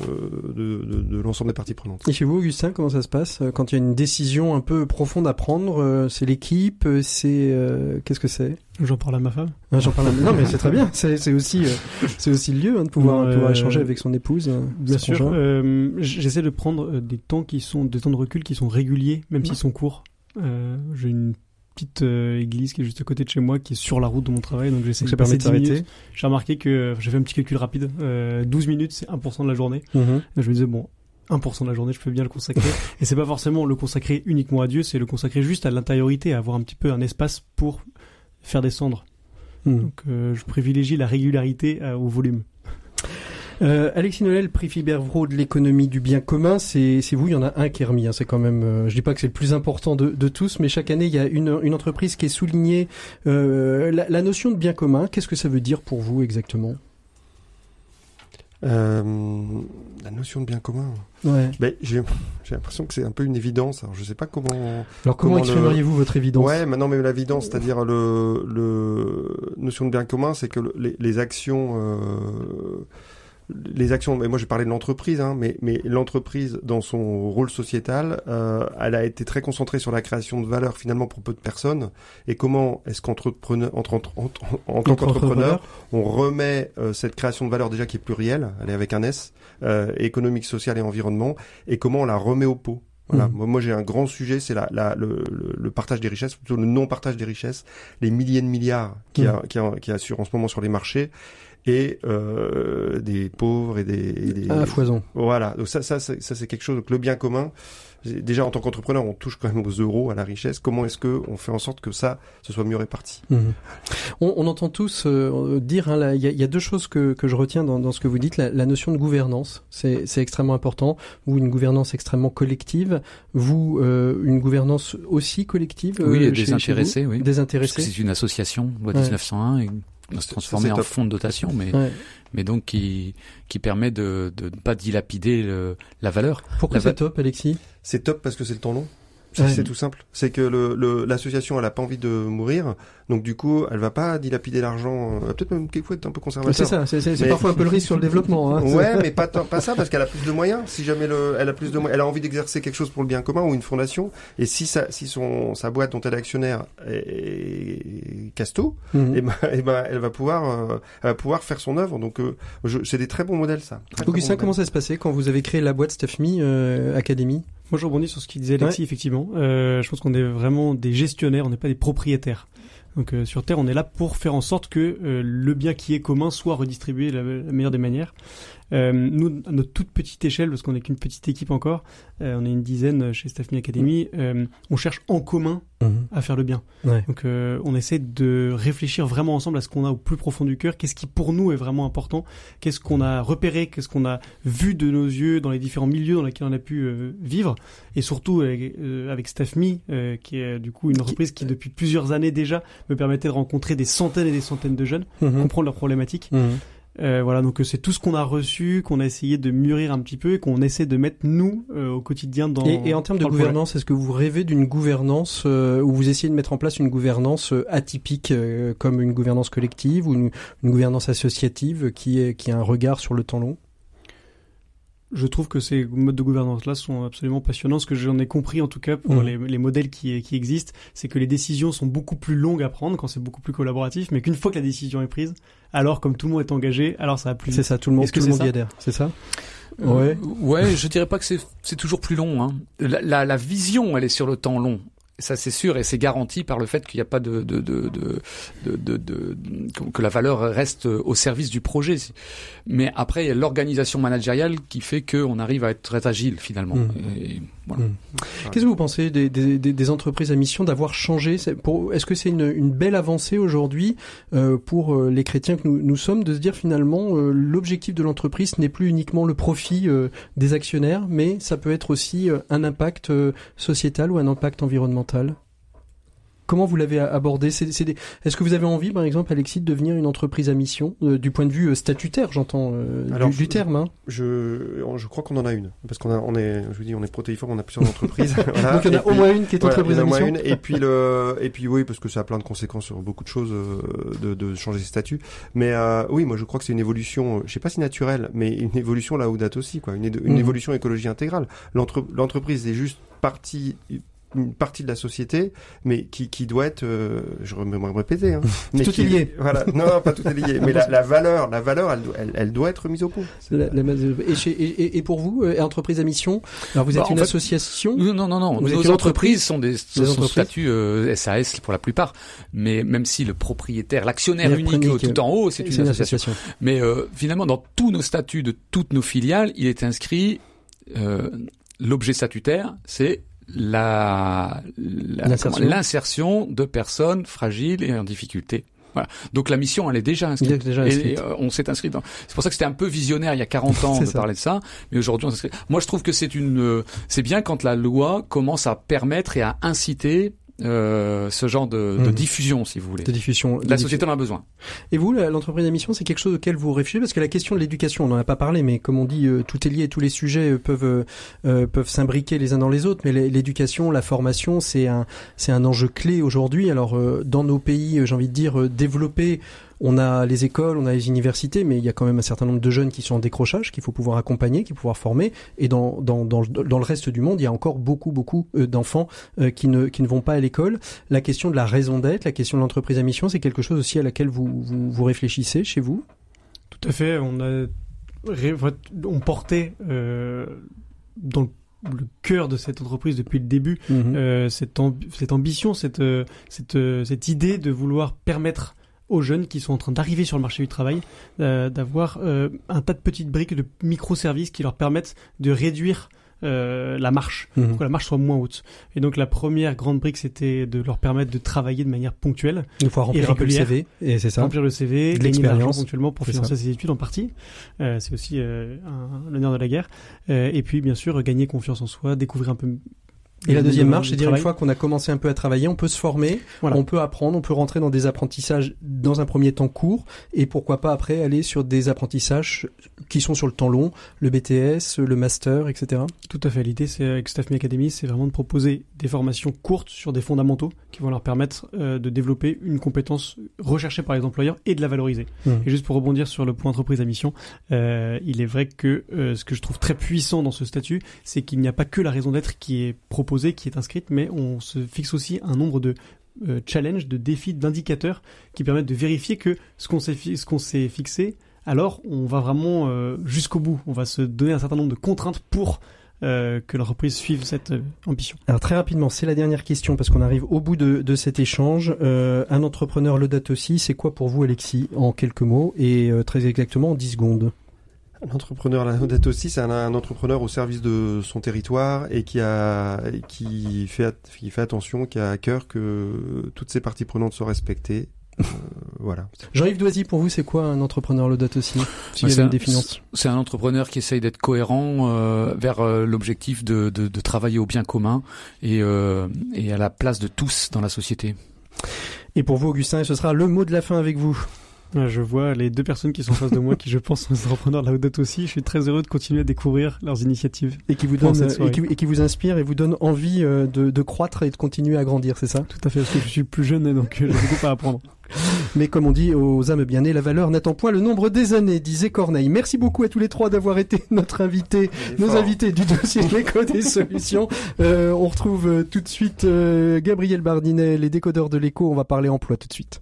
de, de, de l'ensemble des parties prenantes. Et chez vous, Augustin, comment ça se passe euh, quand il y a une décision un peu profonde à prendre euh, C'est l'équipe C'est euh, qu'est-ce que c'est? J'en parle à ma femme. Ah, J'en parle. à- Non, mais c'est très bien. C'est aussi, euh, c'est aussi le lieu hein, de pouvoir, Non, pouvoir échanger avec son épouse. Bien son sûr. euh, J'essaie de prendre des temps qui sont des temps de recul qui sont réguliers, même s'ils sont courts. Euh, J'ai une petite euh, église qui est juste à côté de chez moi, qui est sur la route de mon travail, donc j'essaie de passer de 10 minutes. J'ai remarqué que euh, j'ai fait un petit calcul rapide. Euh, 12 minutes, c'est 1% de la journée. Mhm. Je me disais bon. 1% de la journée, je peux bien le consacrer. et c'est pas forcément le consacrer uniquement à Dieu, c'est le consacrer juste à l'intériorité, à avoir un petit peu un espace pour faire descendre. Mhm. Donc euh, je privilégie la régularité euh, au volume. Euh, Alexis Noël, prix Fibervro de l'économie du bien commun, c'est vous, il y en a un qui est remis. hein, c'est quand même, euh, je dis pas que c'est le plus important de, de tous, mais chaque année il y a une, une entreprise qui est soulignée. Euh, la, la notion de bien commun, qu'est-ce que ça veut dire pour vous exactement? La notion de bien commun. Ouais. Ben, j'ai l'impression que c'est un peu une évidence. Alors je sais pas comment. Alors comment, Comment le- exprimeriez-vous votre évidence? Ouais, maintenant mais l'évidence, c'est-à-dire le, le notion de bien commun, c'est que le- les, les actions, euh, les actions. Mais moi, j'ai parlé de l'entreprise, hein, mais mais l'entreprise dans son rôle sociétal, euh, elle a été très concentrée sur la création de valeur finalement pour peu de personnes. Et comment est-ce qu'entrepreneur, entre, entre- entre- en tant Entre qu'entrepreneur, on remet euh, cette création de valeur déjà qui est plurielle, elle est avec un S, euh, économique, social et environnement, et comment on la remet au pot. Voilà. Mhm. Moi, moi, j'ai un grand sujet, c'est la, la, le, le, le partage des richesses, plutôt le non-partage des richesses, les milliers de milliards qui, a, qui, a, qui assurent en ce moment sur les marchés, et euh, des pauvres et des, et des À foison. voilà. Donc ça, ça, ça, ça, c'est quelque chose. Donc le bien commun. Déjà en tant qu'entrepreneur, on touche quand même aux euros, à la richesse. Comment est-ce que on fait en sorte que ça, ce soit mieux réparti? Mhm. On, on entend tous euh, dire, hein, là, il y, a- il y a deux choses que, que je retiens dans, dans ce que vous dites. La, la notion de gouvernance, c'est c'est extrêmement important. Vous, une gouvernance extrêmement collective. Vous, euh, une gouvernance aussi collective. euh, Oui, et chez- chez désintéressée, vous oui. Désintéressée. c'est une association, loi Ouais. 1901, et on va se C'est- transformer en top. fonds de dotation, mais, Ouais. mais donc qui, qui permet de de ne pas dilapider le- la valeur. Pourquoi La c'est va- top, Alexis? C'est top parce que c'est le temps long. C'est Ouais. c'est tout simple. C'est que le- le- l'association, elle a pas envie de mourir, donc du coup, elle va pas dilapider l'argent. Va peut-être même quelquefois être un peu conservateur. C'est ça, c'est Mais- parfois un peu le risque sur le développement. Hein. Ouais, mais pas, ça, parce qu'elle a plus de moyens. Si jamais le, elle a plus de moyens, elle a envie d'exercer quelque chose pour le bien commun ou une fondation. Et si sa, si son, sa boîte dont elle est actionnaire est casto, et ben, eh ben, elle va pouvoir, euh, elle va pouvoir faire son œuvre. Donc, euh, c'est des très bons modèles, ça. Très, comment ça se passait quand vous avez créé la boîte Stuffme euh, Academy? Moi, je rebondis sur ce qu'il disait Alexis, effectivement. Euh, je pense qu'on est vraiment des gestionnaires, on n'est pas des propriétaires. Donc euh, sur Terre, on est là pour faire en sorte que euh, le bien qui est commun soit redistribué de la, la meilleure des manières. Euh, nous, à notre toute petite échelle, parce qu'on n'est qu'une petite équipe encore, euh, on est une dizaine chez Staff Me Academy, euh, on cherche en commun à faire le bien. Ouais. Donc euh, on essaie de réfléchir vraiment ensemble à ce qu'on a au plus profond du cœur, qu'est-ce qui pour nous est vraiment important, qu'est-ce qu'on a repéré, qu'est-ce qu'on a vu de nos yeux dans les différents milieux dans lesquels on a pu euh, vivre, et surtout avec, euh, avec StaffMe, euh, qui est du coup une entreprise qui depuis plusieurs années déjà me permettait de rencontrer des centaines et des centaines de jeunes, Mhm. comprendre leurs problématiques. Mhm. Euh, voilà, donc euh, c'est tout ce qu'on a reçu, qu'on a essayé de mûrir un petit peu et qu'on essaie de mettre nous euh, au quotidien dans. Et, et en termes de gouvernance, est-ce que vous rêvez d'une gouvernance euh, où vous essayez de mettre en place une gouvernance atypique euh, comme une gouvernance collective ou une, une gouvernance associative qui, est, qui a un regard sur le temps long? Je trouve que ces modes de gouvernance-là sont absolument passionnants. Ce que j'en ai compris, en tout cas, pour les, les modèles qui, qui existent, c'est que les décisions sont beaucoup plus longues à prendre quand c'est beaucoup plus collaboratif, mais qu'une fois que la décision est prise, alors comme tout le monde est engagé, alors ça va plus C'est ça, tout le monde, tout le monde y adhère, c'est ça Euh, ouais, je dirais pas que c'est c'est toujours plus long. Hein. La, la, la vision, elle est sur le temps long. Ça c'est sûr et c'est garanti par le fait qu'il n'y a pas de, de, de, de, de, de, que la valeur reste au service du projet. Mais après, il y a l'organisation managériale qui fait qu'on arrive à être très agile finalement. Mmh. Et Mmh. Qu'est-ce que vous pensez des, entreprises à mission d'avoir changé Est-ce que c'est une, belle avancée aujourd'hui euh, pour euh, les chrétiens que nous, sommes de se dire finalement euh, l'objectif de l'entreprise n'est plus uniquement le profit euh, des actionnaires, mais ça peut être aussi un impact sociétal ou un impact environnemental? Comment vous l'avez abordé Est-ce des... est que vous avez envie, par exemple, Alexis, de devenir une entreprise à mission euh, du point de vue euh, statutaire, j'entends euh, du, du, terme hein je, je crois qu'on en a une parce qu'on on est, je vous dis, on est protéiforme, on a plusieurs entreprises. voilà. Donc il y en a au moins une qui est entreprise voilà, à mission. Une, et puis le, et puis oui, parce que ça a plein de conséquences sur beaucoup de choses de, de changer ses statuts. Mais oui, moi je crois que c'est une évolution, je sais pas si naturelle, mais une évolution là où date aussi, quoi, une, une mmh. évolution écologie intégrale. L'entreprise est juste partie une partie de la société, mais qui, qui doit être, euh, je vais me répéter, hein, mais tout qui, est lié. Voilà, non, pas tout est lié, mais la, la, valeur, la valeur, elle, elle, elle, doit être mise au point. La, la, et, chez, et, et, pour vous, euh, entreprise à mission, alors vous êtes bah, une fait, association Non, non, non, non. Vous Nos êtes entreprises sont des, des sont statuts euh, SAS pour la plupart, mais même si le propriétaire, l'actionnaire unique tout en haut, c'est une, une, association. association. Mais euh, finalement, dans tous nos statuts de toutes nos filiales, il est inscrit euh, l'objet statutaire, c'est la, l'insertion de personnes fragiles et en difficulté. Voilà. Donc la mission, elle est déjà inscrite. Déjà inscrite. Et, euh, on s'est inscrit dans. C'est pour ça que c'était un peu visionnaire il y a 40 ans de ça. parler de ça, mais aujourd'hui on s'inscrit. Moi, je trouve que c'est une, euh, c'est bien quand la loi commence à permettre et à inciter euh, ce genre de, de Mhm. diffusion, si vous voulez. de diffusion. La société en a besoin. Et vous, l'entreprise à mission, c'est quelque chose auquel vous réfléchissez parce que la question de l'éducation, on n'en a pas parlé, mais comme on dit, euh, tout est lié, tous les sujets euh, peuvent euh, peuvent s'imbriquer les uns dans les autres. Mais l'é- l'éducation, la formation, c'est un c'est un enjeu clé aujourd'hui. Alors euh, dans nos pays, j'ai envie de dire développés. On a les écoles, on a les universités, mais il y a quand même un certain nombre de jeunes qui sont en décrochage, qu'il faut pouvoir accompagner, qu'il faut pouvoir former. Et dans, dans, dans, le- dans le reste du monde, il y a encore beaucoup, beaucoup euh, d'enfants euh, qui, ne, qui ne vont pas à l'école. La question de la raison d'être, la question de l'entreprise à mission, c'est quelque chose aussi à laquelle vous, vous, vous réfléchissez chez vous? Tout à fait. On a, on portait euh, dans le cœur de cette entreprise depuis le début euh, cette, amb- cette ambition, cette, cette, cette idée de vouloir permettre aux jeunes qui sont en train d'arriver sur le marché du travail euh, d'avoir euh, un tas de petites briques de microservices qui leur permettent de réduire euh, la marche, Mhm. pour que la marche soit moins haute. Et donc la première grande brique, c'était de leur permettre de travailler de manière ponctuelle, Il faut remplir un peu le. CV, et c'est ça. remplir le CV, De gagner de l'expérience. l'argent ponctuellement pour financer ça. ses études en partie. Euh, c'est aussi euh, l'honneur de la guerre. Et puis bien sûr gagner confiance en soi, découvrir un peu. Et la deuxième marche, c'est dire une fois qu'on a commencé un peu à travailler, on peut se former, Voilà. on peut apprendre, on peut rentrer dans des apprentissages dans un premier temps court, et pourquoi pas après aller sur des apprentissages qui sont sur le temps long, le BTS, le master, etc. Tout à fait. L'idée, c'est avec Staff Me Academy, c'est vraiment de proposer des formations courtes sur des fondamentaux qui vont leur permettre euh, de développer une compétence recherchée par les employeurs et de la valoriser. Mhm. Et juste pour rebondir sur le point entreprise à mission, euh, il est vrai que euh, ce que je trouve très puissant dans ce statut, c'est qu'il n'y a pas que la raison d'être qui est proposée, qui est inscrite, mais on se fixe aussi un nombre de euh, challenges, de défis, d'indicateurs qui permettent de vérifier que ce qu'on s'est fi- s'est fixé, alors on va vraiment euh, jusqu'au bout. On va se donner un certain nombre de contraintes pour euh, que l'entreprise suive cette ambition. Alors très rapidement, c'est la dernière question parce qu'on arrive au bout de, cet échange. Un entrepreneur le date aussi, c'est quoi pour vous Alexis en quelques mots et très exactement en 10 secondes? Un entrepreneur, la dette aussi, c'est un, un entrepreneur au service de son territoire et qui a, qui fait, qui fait attention, qui a à cœur que toutes ses parties prenantes soient respectées. Euh, voilà. Jean-Yves Doisy, pour vous, c'est quoi un entrepreneur le date aussi Bah, c'est un- définition. C'est un entrepreneur qui essaye d'être cohérent euh, vers euh, l'objectif de, de, de travailler au bien commun et, euh, et à la place de tous dans la société. Et pour vous, Augustin, ce sera le mot de la fin avec vous. Euh, Je vois les deux personnes qui sont en face de moi qui, je pense, sont des entrepreneurs de la haute date aussi. Je suis très heureux de continuer à découvrir leurs initiatives. et qui vous et qui, et qui vous inspire et vous donne envie euh, de, de croître et de continuer à grandir, c'est ça? Tout à fait, parce que je suis plus jeune, donc euh, j'ai beaucoup à apprendre. Mais comme on dit aux âmes bien nées, la valeur n'attend point le nombre des années, disait Corneille. Merci beaucoup à tous les trois d'avoir été notre invité, nos invités du dossier de l'écho des solutions. Euh, on retrouve tout de suite euh, Gabriel Bardinet, les décodeurs de l'écho. On va parler emploi tout de suite.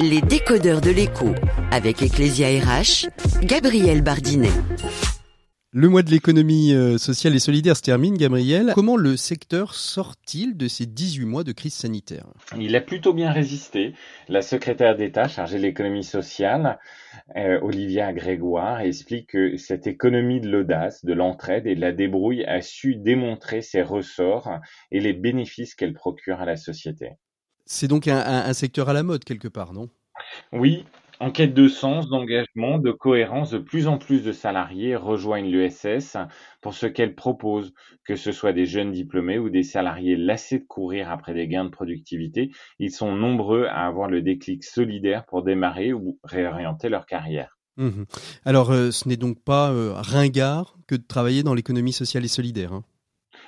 Les décodeurs de l'écho avec Ecclesia RH, Gabriel Bardinet. Le mois de l'économie euh, sociale et solidaire se termine, Gabriel. Comment le secteur sort-il de ces 18 mois de crise sanitaire? Il a plutôt bien résisté. La secrétaire d'État chargée de l'économie sociale, euh, Olivia Grégoire, explique que cette économie de l'audace, de l'entraide et de la débrouille a su démontrer ses ressorts et les bénéfices qu'elle procure à la société. C'est donc un, un secteur à la mode quelque part, non? Oui, en quête de sens, d'engagement, de cohérence, de plus en plus de salariés rejoignent l'ESS pour ce qu'elle propose, que ce soit des jeunes diplômés ou des salariés lassés de courir après des gains de productivité. Ils sont nombreux à avoir le déclic solidaire pour démarrer ou réorienter leur carrière. Mmh Alors, euh, ce n'est donc pas euh, ringard que de travailler dans l'économie sociale et solidaire. Hein?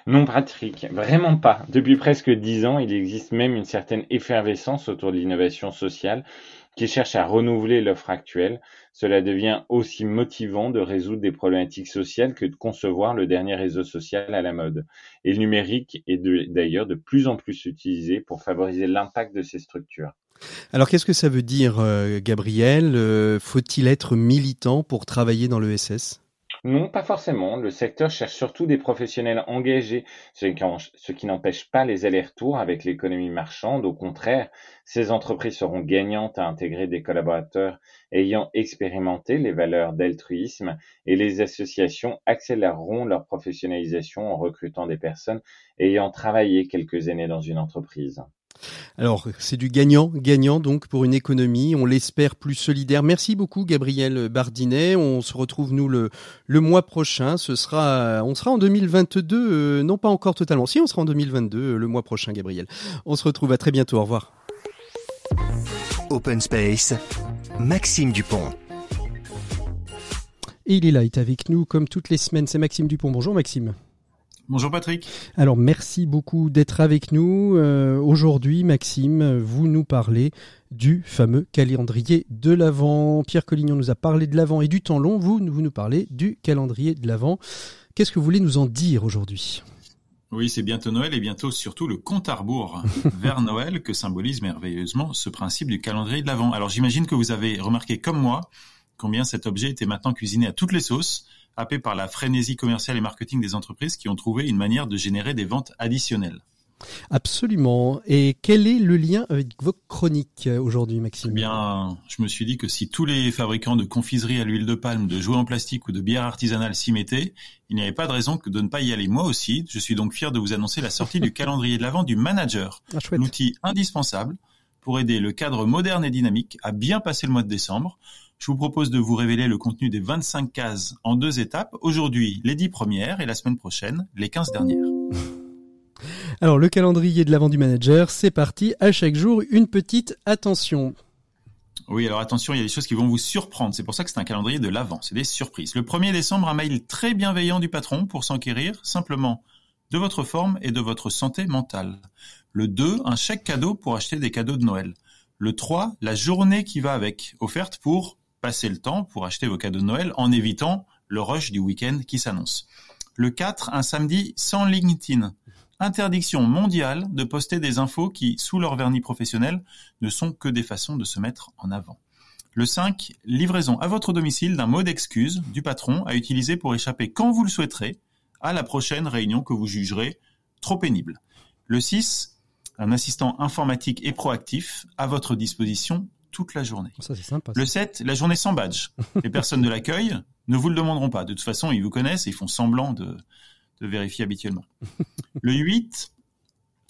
Non, Patrick, vraiment pas. Depuis presque dix ans, il existe même une certaine effervescence autour de l'innovation sociale qui cherche à renouveler l'offre actuelle, cela devient aussi motivant de résoudre des problématiques sociales que de concevoir le dernier réseau social à la mode. Et le numérique est d'ailleurs de, plus en plus utilisé pour favoriser l'impact de ces structures. Alors qu'est-ce que ça veut dire, euh, Gabriel? Euh, Faut-il être militant pour travailler dans l'ESS non, pas forcément. Le secteur cherche surtout des professionnels engagés, ce qui n'empêche pas les allers-retours avec l'économie marchande. Au contraire, ces entreprises seront gagnantes à intégrer des collaborateurs ayant expérimenté les valeurs d'altruisme et les associations accéléreront leur professionnalisation en recrutant des personnes ayant travaillé quelques années dans une entreprise. Alors, c'est du gagnant, gagnant donc pour une économie, on l'espère plus solidaire. Merci beaucoup Gabriel Bardinet. On se retrouve nous le, le mois prochain. Ce sera, on sera en 2022, euh, non pas encore totalement. Si, on sera en 2022 euh, le mois prochain, Gabriel. On se retrouve à très bientôt. Au revoir. Open Space, Maxime Dupont. Et il est là, il est avec nous comme toutes les semaines. C'est Maxime Dupont. Bonjour Maxime. Bonjour Patrick. Alors merci beaucoup d'être avec nous. Euh, aujourd'hui, Maxime, vous nous parlez du fameux calendrier de l'Avent. Pierre Collignon nous a parlé de l'Avent et du temps long. Vous, vous nous parlez du calendrier de l'Avent. Qu'est-ce que vous voulez nous en dire aujourd'hui? Oui, c'est bientôt Noël et bientôt surtout le compte à rebours vers Noël que symbolise merveilleusement ce principe du calendrier de l'Avent. Alors j'imagine que vous avez remarqué comme moi combien cet objet était maintenant cuisiné à toutes les sauces happé par la frénésie commerciale et marketing des entreprises qui ont trouvé une manière de générer des ventes additionnelles. Absolument. Et quel est le lien avec vos chroniques euh, aujourd'hui, Maxime Eh bien, je me suis dit que si tous les fabricants de confiserie à l'huile de palme, de jouets en plastique ou de bière artisanale s'y mettaient, il n'y avait pas de raison que de ne pas y aller. Moi aussi, je suis donc fier de vous annoncer la sortie du calendrier de l'avant du manager, ah, un outil indispensable pour aider le cadre moderne et dynamique à bien passer le mois de décembre je vous propose de vous révéler le contenu des 25 cases en deux étapes. Aujourd'hui, les 10 premières et la semaine prochaine, les 15 dernières. Alors, le calendrier de l'avant du manager, c'est parti. À chaque jour, une petite attention. Oui, alors attention, il y a des choses qui vont vous surprendre. C'est pour ça que c'est un calendrier de l'avant. C'est des surprises. Le 1er décembre, un mail très bienveillant du patron pour s'enquérir simplement de votre forme et de votre santé mentale. Le 2, un chèque cadeau pour acheter des cadeaux de Noël. Le 3, la journée qui va avec, offerte pour passer le temps pour acheter vos cadeaux de Noël en évitant le rush du week-end qui s'annonce. Le 4, un samedi sans LinkedIn. Interdiction mondiale de poster des infos qui, sous leur vernis professionnel, ne sont que des façons de se mettre en avant. Le 5, livraison à votre domicile d'un mot d'excuse du patron à utiliser pour échapper quand vous le souhaiterez à la prochaine réunion que vous jugerez trop pénible. Le 6, un assistant informatique et proactif à votre disposition toute la journée. Ça, c'est sympa. Le 7, la journée sans badge. Les personnes de l'accueil ne vous le demanderont pas. De toute façon, ils vous connaissent et ils font semblant de, de vérifier habituellement. Le 8,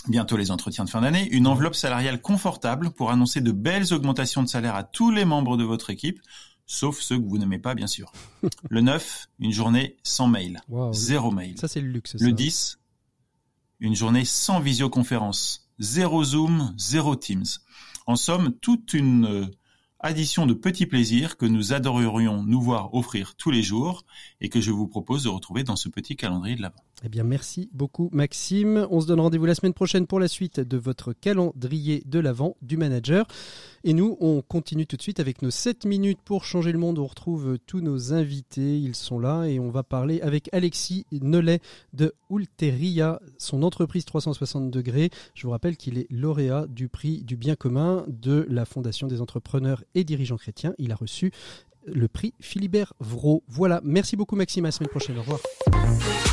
bientôt les entretiens de fin d'année, une enveloppe salariale confortable pour annoncer de belles augmentations de salaire à tous les membres de votre équipe, sauf ceux que vous n'aimez pas, bien sûr. Le 9, une journée sans mail. Zéro mail. Ça, c'est le luxe. Le 10, une journée sans visioconférence. Zéro Zoom, zéro Teams. En somme, toute une euh, addition de petits plaisirs que nous adorerions nous voir offrir tous les jours et que je vous propose de retrouver dans ce petit calendrier de l'Avent. Eh bien, merci beaucoup, Maxime. On se donne rendez-vous la semaine prochaine pour la suite de votre calendrier de l'Avent du manager. Et nous, on continue tout de suite avec nos 7 minutes pour changer le monde. On retrouve tous nos invités. Ils sont là et on va parler avec Alexis Nollet de Ulteria, son entreprise 360 degrés. Je vous rappelle qu'il est lauréat du prix du bien commun de la Fondation des entrepreneurs et dirigeants chrétiens. Il a reçu le prix Philibert Vraud. Voilà, merci beaucoup Maxime, à la semaine prochaine, au revoir.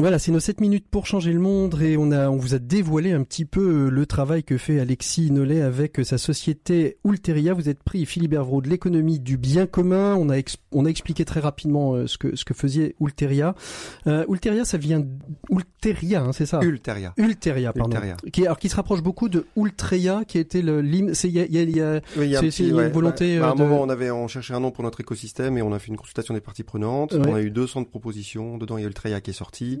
Voilà, c'est nos 7 minutes pour changer le monde et on a, on vous a dévoilé un petit peu le travail que fait Alexis Nollet avec sa société Ulteria. Vous êtes pris Philibert Vraud de l'économie du bien commun. On a, on a expliqué très rapidement euh, ce que, ce que faisait Ulteria. Euh, Ulteria, ça vient Ulteria, hein, c'est ça? Ulteria. Ulteria, pardon. Ulteria. Qui, alors qui se rapproche beaucoup de Ultreya, qui était le l'hymne. C'est il y a, il y a, y a- un petit- une ouais, volonté. Bah, à euh, un de- moment, on avait, on cherchait un nom pour notre écosystème et on a fait une consultation des parties prenantes. Ouais. On a eu 200 de propositions. Dedans, il y a Ultreya qui est sorti.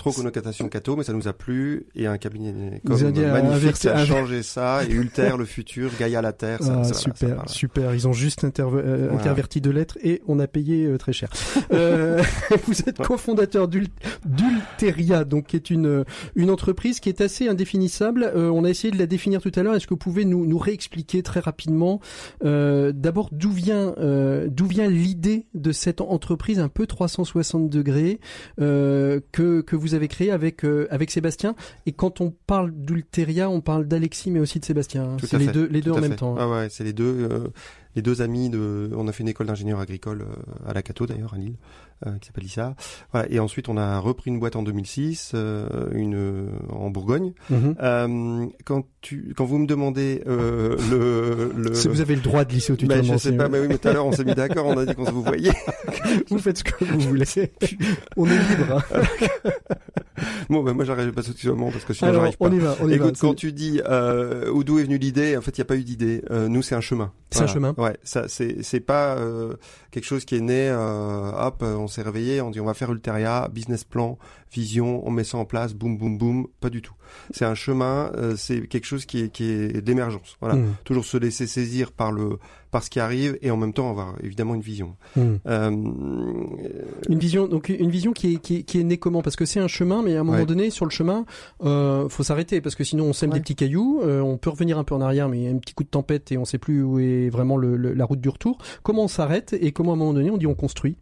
Trop connotation catho, mais ça nous a plu. Et un cabinet comme euh, magnifique qui a changé ça. Et Ulter, le futur, Gaïa la Terre. Ça, Ah, ça, voilà, super, voilà. super. Ils ont juste euh, Voilà. interverti deux lettres et on a payé euh, très cher. Euh, vous êtes cofondateur d'Ul- d'Ulteria, donc qui est une une entreprise qui est assez indéfinissable. Euh, on a essayé de la définir tout à l'heure. Est-ce que vous pouvez nous nous réexpliquer très rapidement euh, d'abord d'où vient euh, d'où vient l'idée de cette entreprise un peu 360 degrés euh, que que vous avez créée avec euh, avec Sébastien. Et quand on parle d'Ulteria, on parle d'Alexis mais aussi de Sébastien. hein. C'est les deux les deux tout en même fait. temps. Ah ouais, c'est les deux, euh, les deux amis de. On a fait une école d'ingénieur agricole euh, à la Cato d'ailleurs à Lille, qui s'appelle ISA. Voilà. Et ensuite, on a repris une boîte en 2006, euh, une euh, en Bourgogne. Euh, quand tu, quand vous me demandez euh, le, le... Si Vous avez le droit de lisser au Ben, tutoiement. je sais pas, mais oui, mais tout à l'heure on s'est mis d'accord, on a dit qu'on se vous voyait. vous faites ce que vous voulez. on est libre. hein. Bon, ben moi j'arrive pas au tutoiement parce que sinon j'arrive pas. on y va, on y va. Écoute, quand C'est- tu dis euh, où d'où est venue l'idée, en fait, il n'y a pas eu d'idée. Euh, nous, c'est un chemin. C'est un chemin. Ouais, ça, c'est c'est pas euh, quelque chose qui est né. euh, hop, euh, on s'est réveillé, on dit on va faire Ulteria, business plan, vision, on met ça en place, boum, boum, boum. Pas du tout. C'est un chemin. euh, c'est quelque chose qui est qui est d'émergence. Voilà, Mm. toujours se laisser saisir par le par ce qui arrive et en même temps avoir évidemment une vision. Mm. Euh, Une vision, donc une vision qui est, qui est, qui est née comment? Parce que c'est un chemin, mais à un moment Ouais. donné, sur le chemin, euh, faut s'arrêter parce que sinon on sème Ouais. des petits cailloux. euh, on peut revenir un peu en arrière, mais il y a un petit coup de tempête et on sait plus où est vraiment le, le- la route du retour. Comment on s'arrête et comment à un moment donné on dit on construit?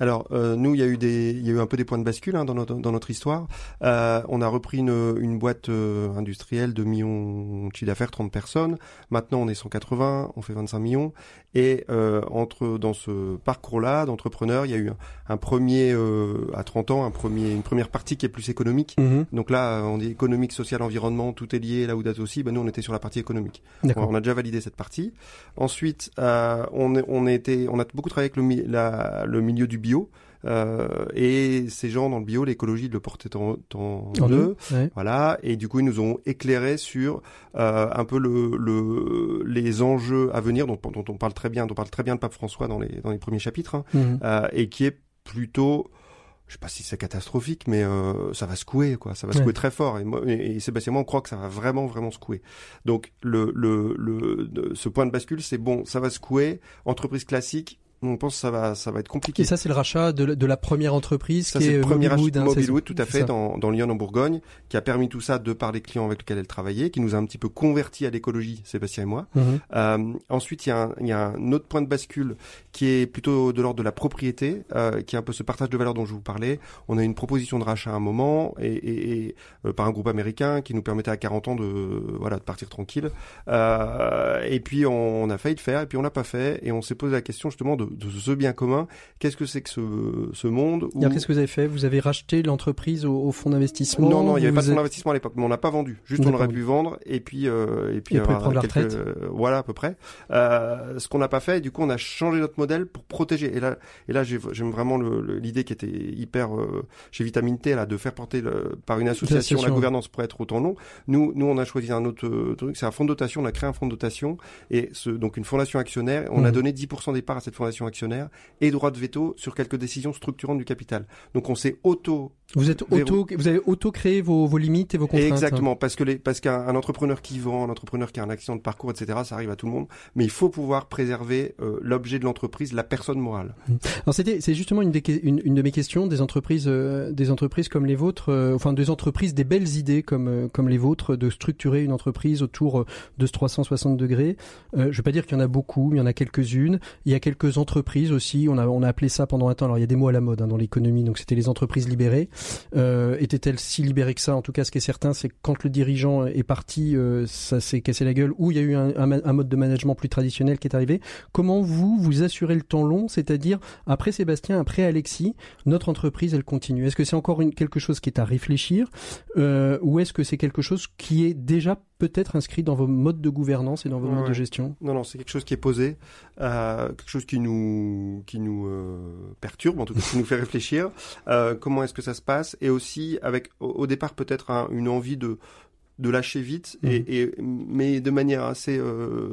Alors euh, nous, il y a eu des, il y a eu un peu des points de bascule hein, dans notre dans notre histoire. Euh, on a repris une, une boîte euh, industrielle de millions de chiffre d'affaires, 30 personnes. Maintenant, on est 180, on fait 25 millions. Et euh, entre dans ce parcours-là d'entrepreneur, il y a eu un, un premier euh, à 30 ans, un premier, une première partie qui est plus économique. Donc là, on dit économique, social, environnement, tout est lié. Là où date aussi, ben nous on était sur la partie économique. On a déjà validé cette partie. Ensuite, euh, on, est- on on a beaucoup travaillé avec le, la- le milieu du bio. euh, et ces gens dans le bio, l'écologie, ils le portaient en, en, En eux. eux, ouais. Voilà. Et du coup, ils nous ont éclairé sur euh, un peu le, le, les enjeux à venir, dont, dont on parle très bien, dont parle très bien le pape François dans les, dans les premiers chapitres, hein, Mhm. euh, et qui est plutôt je sais pas si c'est catastrophique, mais euh, ça va secouer, quoi. Ça va Ouais. secouer très fort. Et, moi, et, et Sébastien, moi, on croit que ça va vraiment, vraiment secouer. Donc, le, le, le, de- ce point de bascule, c'est bon, ça va secouer. Entreprise classique, on pense que ça va, ça va être compliqué. Et ça, c'est le rachat de, la- de la première entreprise Ça, qui c'est est le premier Mobilwood. achat hein, tout à fait, dans, dans Lyon, en Bourgogne, qui a permis tout ça de par les clients avec lesquels elle travaillait, qui nous a un petit peu converti à l'écologie, Sébastien et moi. Mhm. Euh, ensuite, il y, a un, il y a un autre point de bascule qui est plutôt de l'ordre de la propriété, euh, qui est un peu ce partage de valeur dont je vous parlais. On a eu une proposition de rachat à un moment et, et, et, euh, par un groupe américain qui nous permettait à 40 ans de voilà de partir tranquille. Euh, et puis on, on a failli le faire et puis on l'a pas fait et on s'est posé la question justement de, de ce bien commun. Qu'est-ce que c'est que ce, ce monde où- Qu'est-ce que vous avez fait? Vous avez racheté l'entreprise au, au fonds d'investissement non, non, il n'y avait pas de fonds êtes- d'investissement à l'époque, mais on n'a pas vendu. Juste, on aurait pu vendre et puis euh, et puis Et avoir prendre la quelques- retraite. euh, voilà à peu près. Euh, ce qu'on n'a pas fait, du coup, on a changé notre modèle pour protéger. Et là, et là, j'ai- j'aime vraiment l'idée qui était hyper euh, chez Vitamine T là de faire porter le, par une association la gouvernance pour être autant long. Nous, nous, on a choisi un autre euh, truc, c'est un fonds de dotation. On a créé un fonds de dotation et ce, donc une fondation actionnaire. On a Mhm. donné 10% des parts à cette fondation actionnaire et droit de veto sur quelques décisions structurantes du capital. Donc on s'est auto Vous êtes auto, vous avez auto créé vos, vos limites et vos contraintes. Exactement, parce que les, parce qu'un un entrepreneur qui vend, un entrepreneur qui a un accident de parcours, etc., ça arrive à tout le monde. Mais il faut pouvoir préserver euh, l'objet de l'entreprise, la personne morale. Alors c'était c'est justement une, des une, une de mes questions des entreprises euh, des entreprises comme les vôtres euh, enfin des entreprises des belles idées comme euh, comme les vôtres de structurer une entreprise autour euh, de ce 360 degrés. Euh, je vais pas dire qu'il y en a beaucoup, mais il y en a quelques-unes. Il y a quelques entreprises aussi. On a on a appelé ça pendant un temps. Alors il y a des mots à la mode hein, dans l'économie, donc c'était les entreprises libérées. Euh, Était-elle si libérée que ça? En tout cas, ce qui est certain, c'est que quand le dirigeant est parti, euh, ça s'est cassé la gueule, ou il y a eu un, mode de management plus traditionnel qui est arrivé. Comment vous, vous assurez le temps long, c'est-à-dire après Sébastien, après Alexis, notre entreprise, elle continue. Est-ce que c'est encore quelque chose qui est à réfléchir, euh, ou est-ce que c'est quelque chose qui est déjà peut-être inscrit dans vos modes de gouvernance et dans vos Ouais, modes de gestion? Non, non, c'est quelque chose qui est posé, euh, quelque chose qui nous, qui nous euh, perturbe, en tout cas qui nous fait réfléchir. Euh, comment est-ce que ça se passe? Et aussi avec, au, au départ, peut-être un- une envie de de lâcher vite, Mhm. et, et mais de manière assez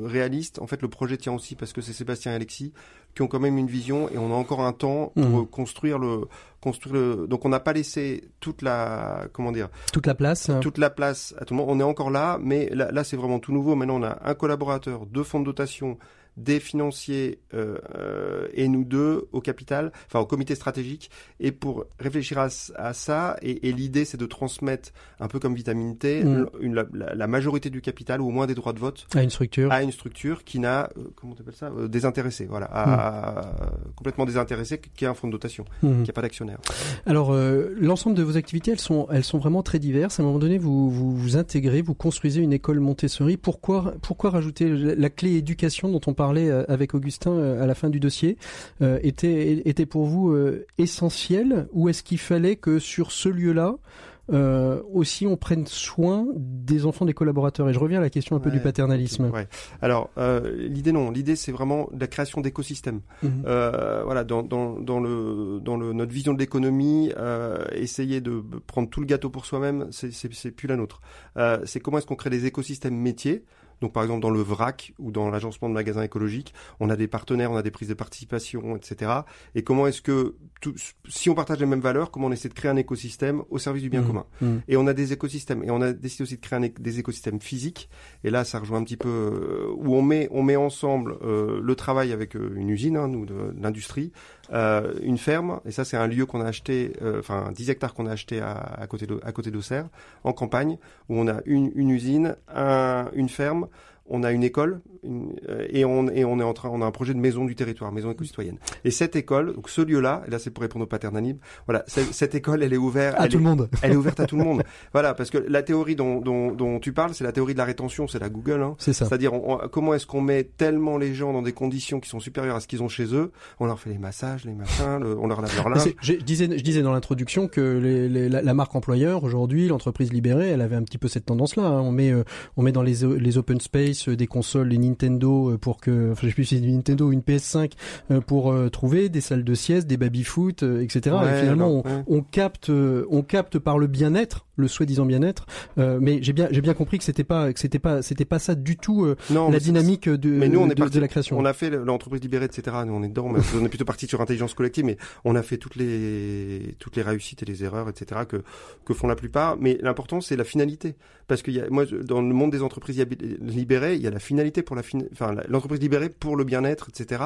réaliste. En fait, le projet tient aussi parce que c'est Sébastien et Alexis qui ont quand même une vision, et on a encore un temps pour Mhm. euh, construire le, construire le. Donc, on n'a pas laissé toute la, comment dire, Toute la place hein. toute la place à tout le monde. On est encore là, mais là, là, c'est vraiment tout nouveau. Maintenant, on a un collaborateur, deux fonds de dotation, des financiers euh, euh, et nous deux au capital, enfin au comité stratégique. Et pour réfléchir à, à ça, et, et l'idée, c'est de transmettre un peu comme Vitamine T, Mm. une- la, majorité du capital ou au moins des droits de vote à une structure. à une structure qui n'a, euh, comment t'appelles ça, euh, désintéressé, voilà, à, complètement désintéressé, qui est un fonds de dotation, Mhm. qui n'a pas d'actionnaire. Alors, l'ensemble de vos activités, elles sont, elles sont vraiment très diverses. À un moment donné, vous vous, vous intégrez, vous construisez une école Montessori. Pourquoi, pourquoi rajouter la, la clé éducation dont on parlait euh, avec Augustin euh, à la fin du dossier euh, était, était pour vous essentielle ou est-ce qu'il fallait que sur ce lieu-là euh, aussi on prenne soin des enfants des collaborateurs? Et je reviens à la question un peu du paternalisme. Ouais. Alors, euh, l'idée non, l'idée c'est vraiment la création d'écosystèmes. Euh, voilà, dans, dans, dans le dans le notre vision de l'économie, essayer de prendre tout le gâteau pour soi-même, c'est plus la nôtre. C'est comment est-ce qu'on crée des écosystèmes métiers. Donc par exemple dans le VRAC ou dans l'agencement de magasins écologiques, on a des partenaires, on a des prises de participation, etc. Et comment est-ce que tout, si on partage les mêmes valeurs, comment on essaie de créer un écosystème au service du bien Mhm. commun. Mhm. Et on a des écosystèmes. Et on a décidé aussi de créer un des écosystèmes physiques. Et là, ça rejoint un petit peu euh, où on met, on met ensemble euh, le travail avec euh, une usine, hein, nous, de, de l'industrie, euh, une ferme. Et ça, c'est un lieu qu'on a acheté, enfin 10 hectares qu'on a acheté à, à côté de, à côté d'Auxerre, en campagne, où on a une, une usine, un, une ferme. On a une école une- euh, et on et on est en train on a un projet de maison du territoire maison éco-citoyenne et cette école donc ce lieu là et là c'est pour répondre au paternalisme voilà cette, école elle est ouverte À elle tout est- le monde. elle est ouverte à tout le monde. Voilà, parce que la théorie dont, dont, dont tu parles, c'est la théorie de la rétention, c'est la Google. Hein. C'est ça. C'est-à-dire, comment est-ce qu'on met tellement les gens dans des conditions qui sont supérieures à ce qu'ils ont chez eux? On leur fait les massages, les machins, le- on leur lave leur linge. Je disais, je disais dans l'introduction que les, les- la, la marque employeur aujourd'hui, l'entreprise libérée, elle avait un petit peu cette tendance-là. hein. On met, euh, on met dans les, les open space euh, des consoles, les Nintendo euh, pour que, enfin, je sais plus si c'est une Nintendo ou une PS5 euh, pour euh, trouver des salles de sieste, des baby foot, euh, etc. Ouais, Et finalement, alors, on, ouais. on capte, on capte par le bien-être, le soi-disant bien-être. euh, mais j'ai bien, j'ai bien compris que c'était pas, que c'était pas, c'était pas ça du tout euh, Non, la dynamique de, mais nous, on est de, parti- de la création. On a fait l'entreprise libérée, etc. Nous, on est dedans. Mais on est plutôt parti sur intelligence collective, mais on a fait toutes les toutes les réussites et les erreurs, etc. que que font la plupart. Mais l'important, c'est la finalité, parce qu'il y a moi dans le monde des entreprises libérées, il y a la finalité pour la fin, enfin l'entreprise libérée pour le bien-être, etc.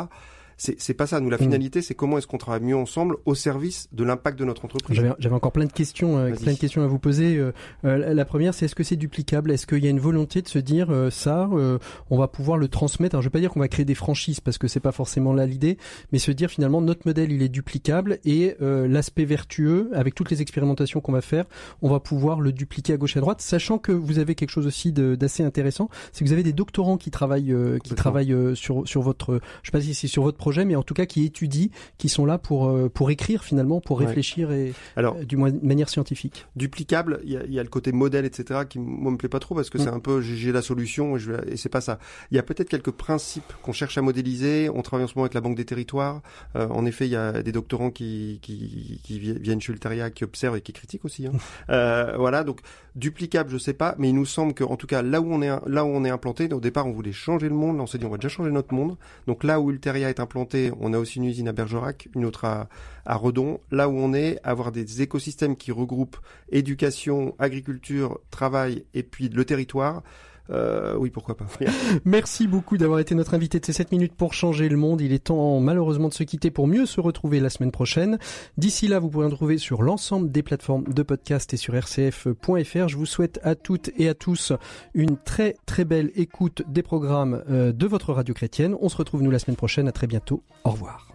C'est c'est pas ça. Nous, la Mm. finalité, c'est comment est-ce qu'on travaille mieux ensemble au service de l'impact de notre entreprise. J'avais j'avais encore plein de questions, euh, plein de questions à vous poser. Euh, euh, la- première, c'est est-ce que c'est duplicable? Est-ce qu'il y a une volonté de se dire euh, ça, euh, on va pouvoir le transmettre? Alors, je vais pas dire qu'on va créer des franchises parce que c'est pas forcément là l'idée, mais se dire finalement notre modèle il est duplicable et euh, l'aspect vertueux avec toutes les expérimentations qu'on va faire, on va pouvoir le dupliquer à gauche et à droite, sachant que vous avez quelque chose aussi d'assez intéressant, c'est que vous avez des doctorants qui travaillent, euh, qui travaillent euh, sur sur votre, je sais pas si c'est sur votre projet, mais en tout cas qui étudient, qui sont là pour euh, pour écrire finalement, pour Ouais. réfléchir et Alors, euh, du moins de manière scientifique. duplicable, il y a, il y a le côté modèle, etc., qui moi me plaît pas trop parce que Mm. c'est un peu j'ai la solution et, je et c'est pas ça. Il y a peut-être quelques principes qu'on cherche à modéliser. On travaille en ce moment avec la Banque des Territoires. Euh, en effet, il y a des doctorants qui qui, qui vi- viennent chez Ulteria, qui observent et qui critiquent aussi. hein. Euh, voilà, donc duplicable, je sais pas, mais il nous semble que en tout cas là où on est là où on est implanté, au départ on voulait changer le monde, là, on s'est dit on va déjà changer notre monde. Donc là où Ulteria est implanté, on a aussi une usine à Bergerac, une autre à, à Redon. Là où on est, avoir des écosystèmes qui regroupent éducation, agriculture, travail et puis le territoire. Euh, oui, pourquoi pas. Merci beaucoup d'avoir été notre invité de ces 7 minutes pour changer le monde. Il est temps malheureusement de se quitter pour mieux se retrouver la semaine prochaine. D'ici là, vous pourrez nous trouver sur l'ensemble des plateformes de podcast et sur rcf.fr. Je vous souhaite à toutes et à tous une très très belle écoute des programmes euh, de votre radio chrétienne. On se retrouve nous la semaine prochaine. À très bientôt. Au revoir.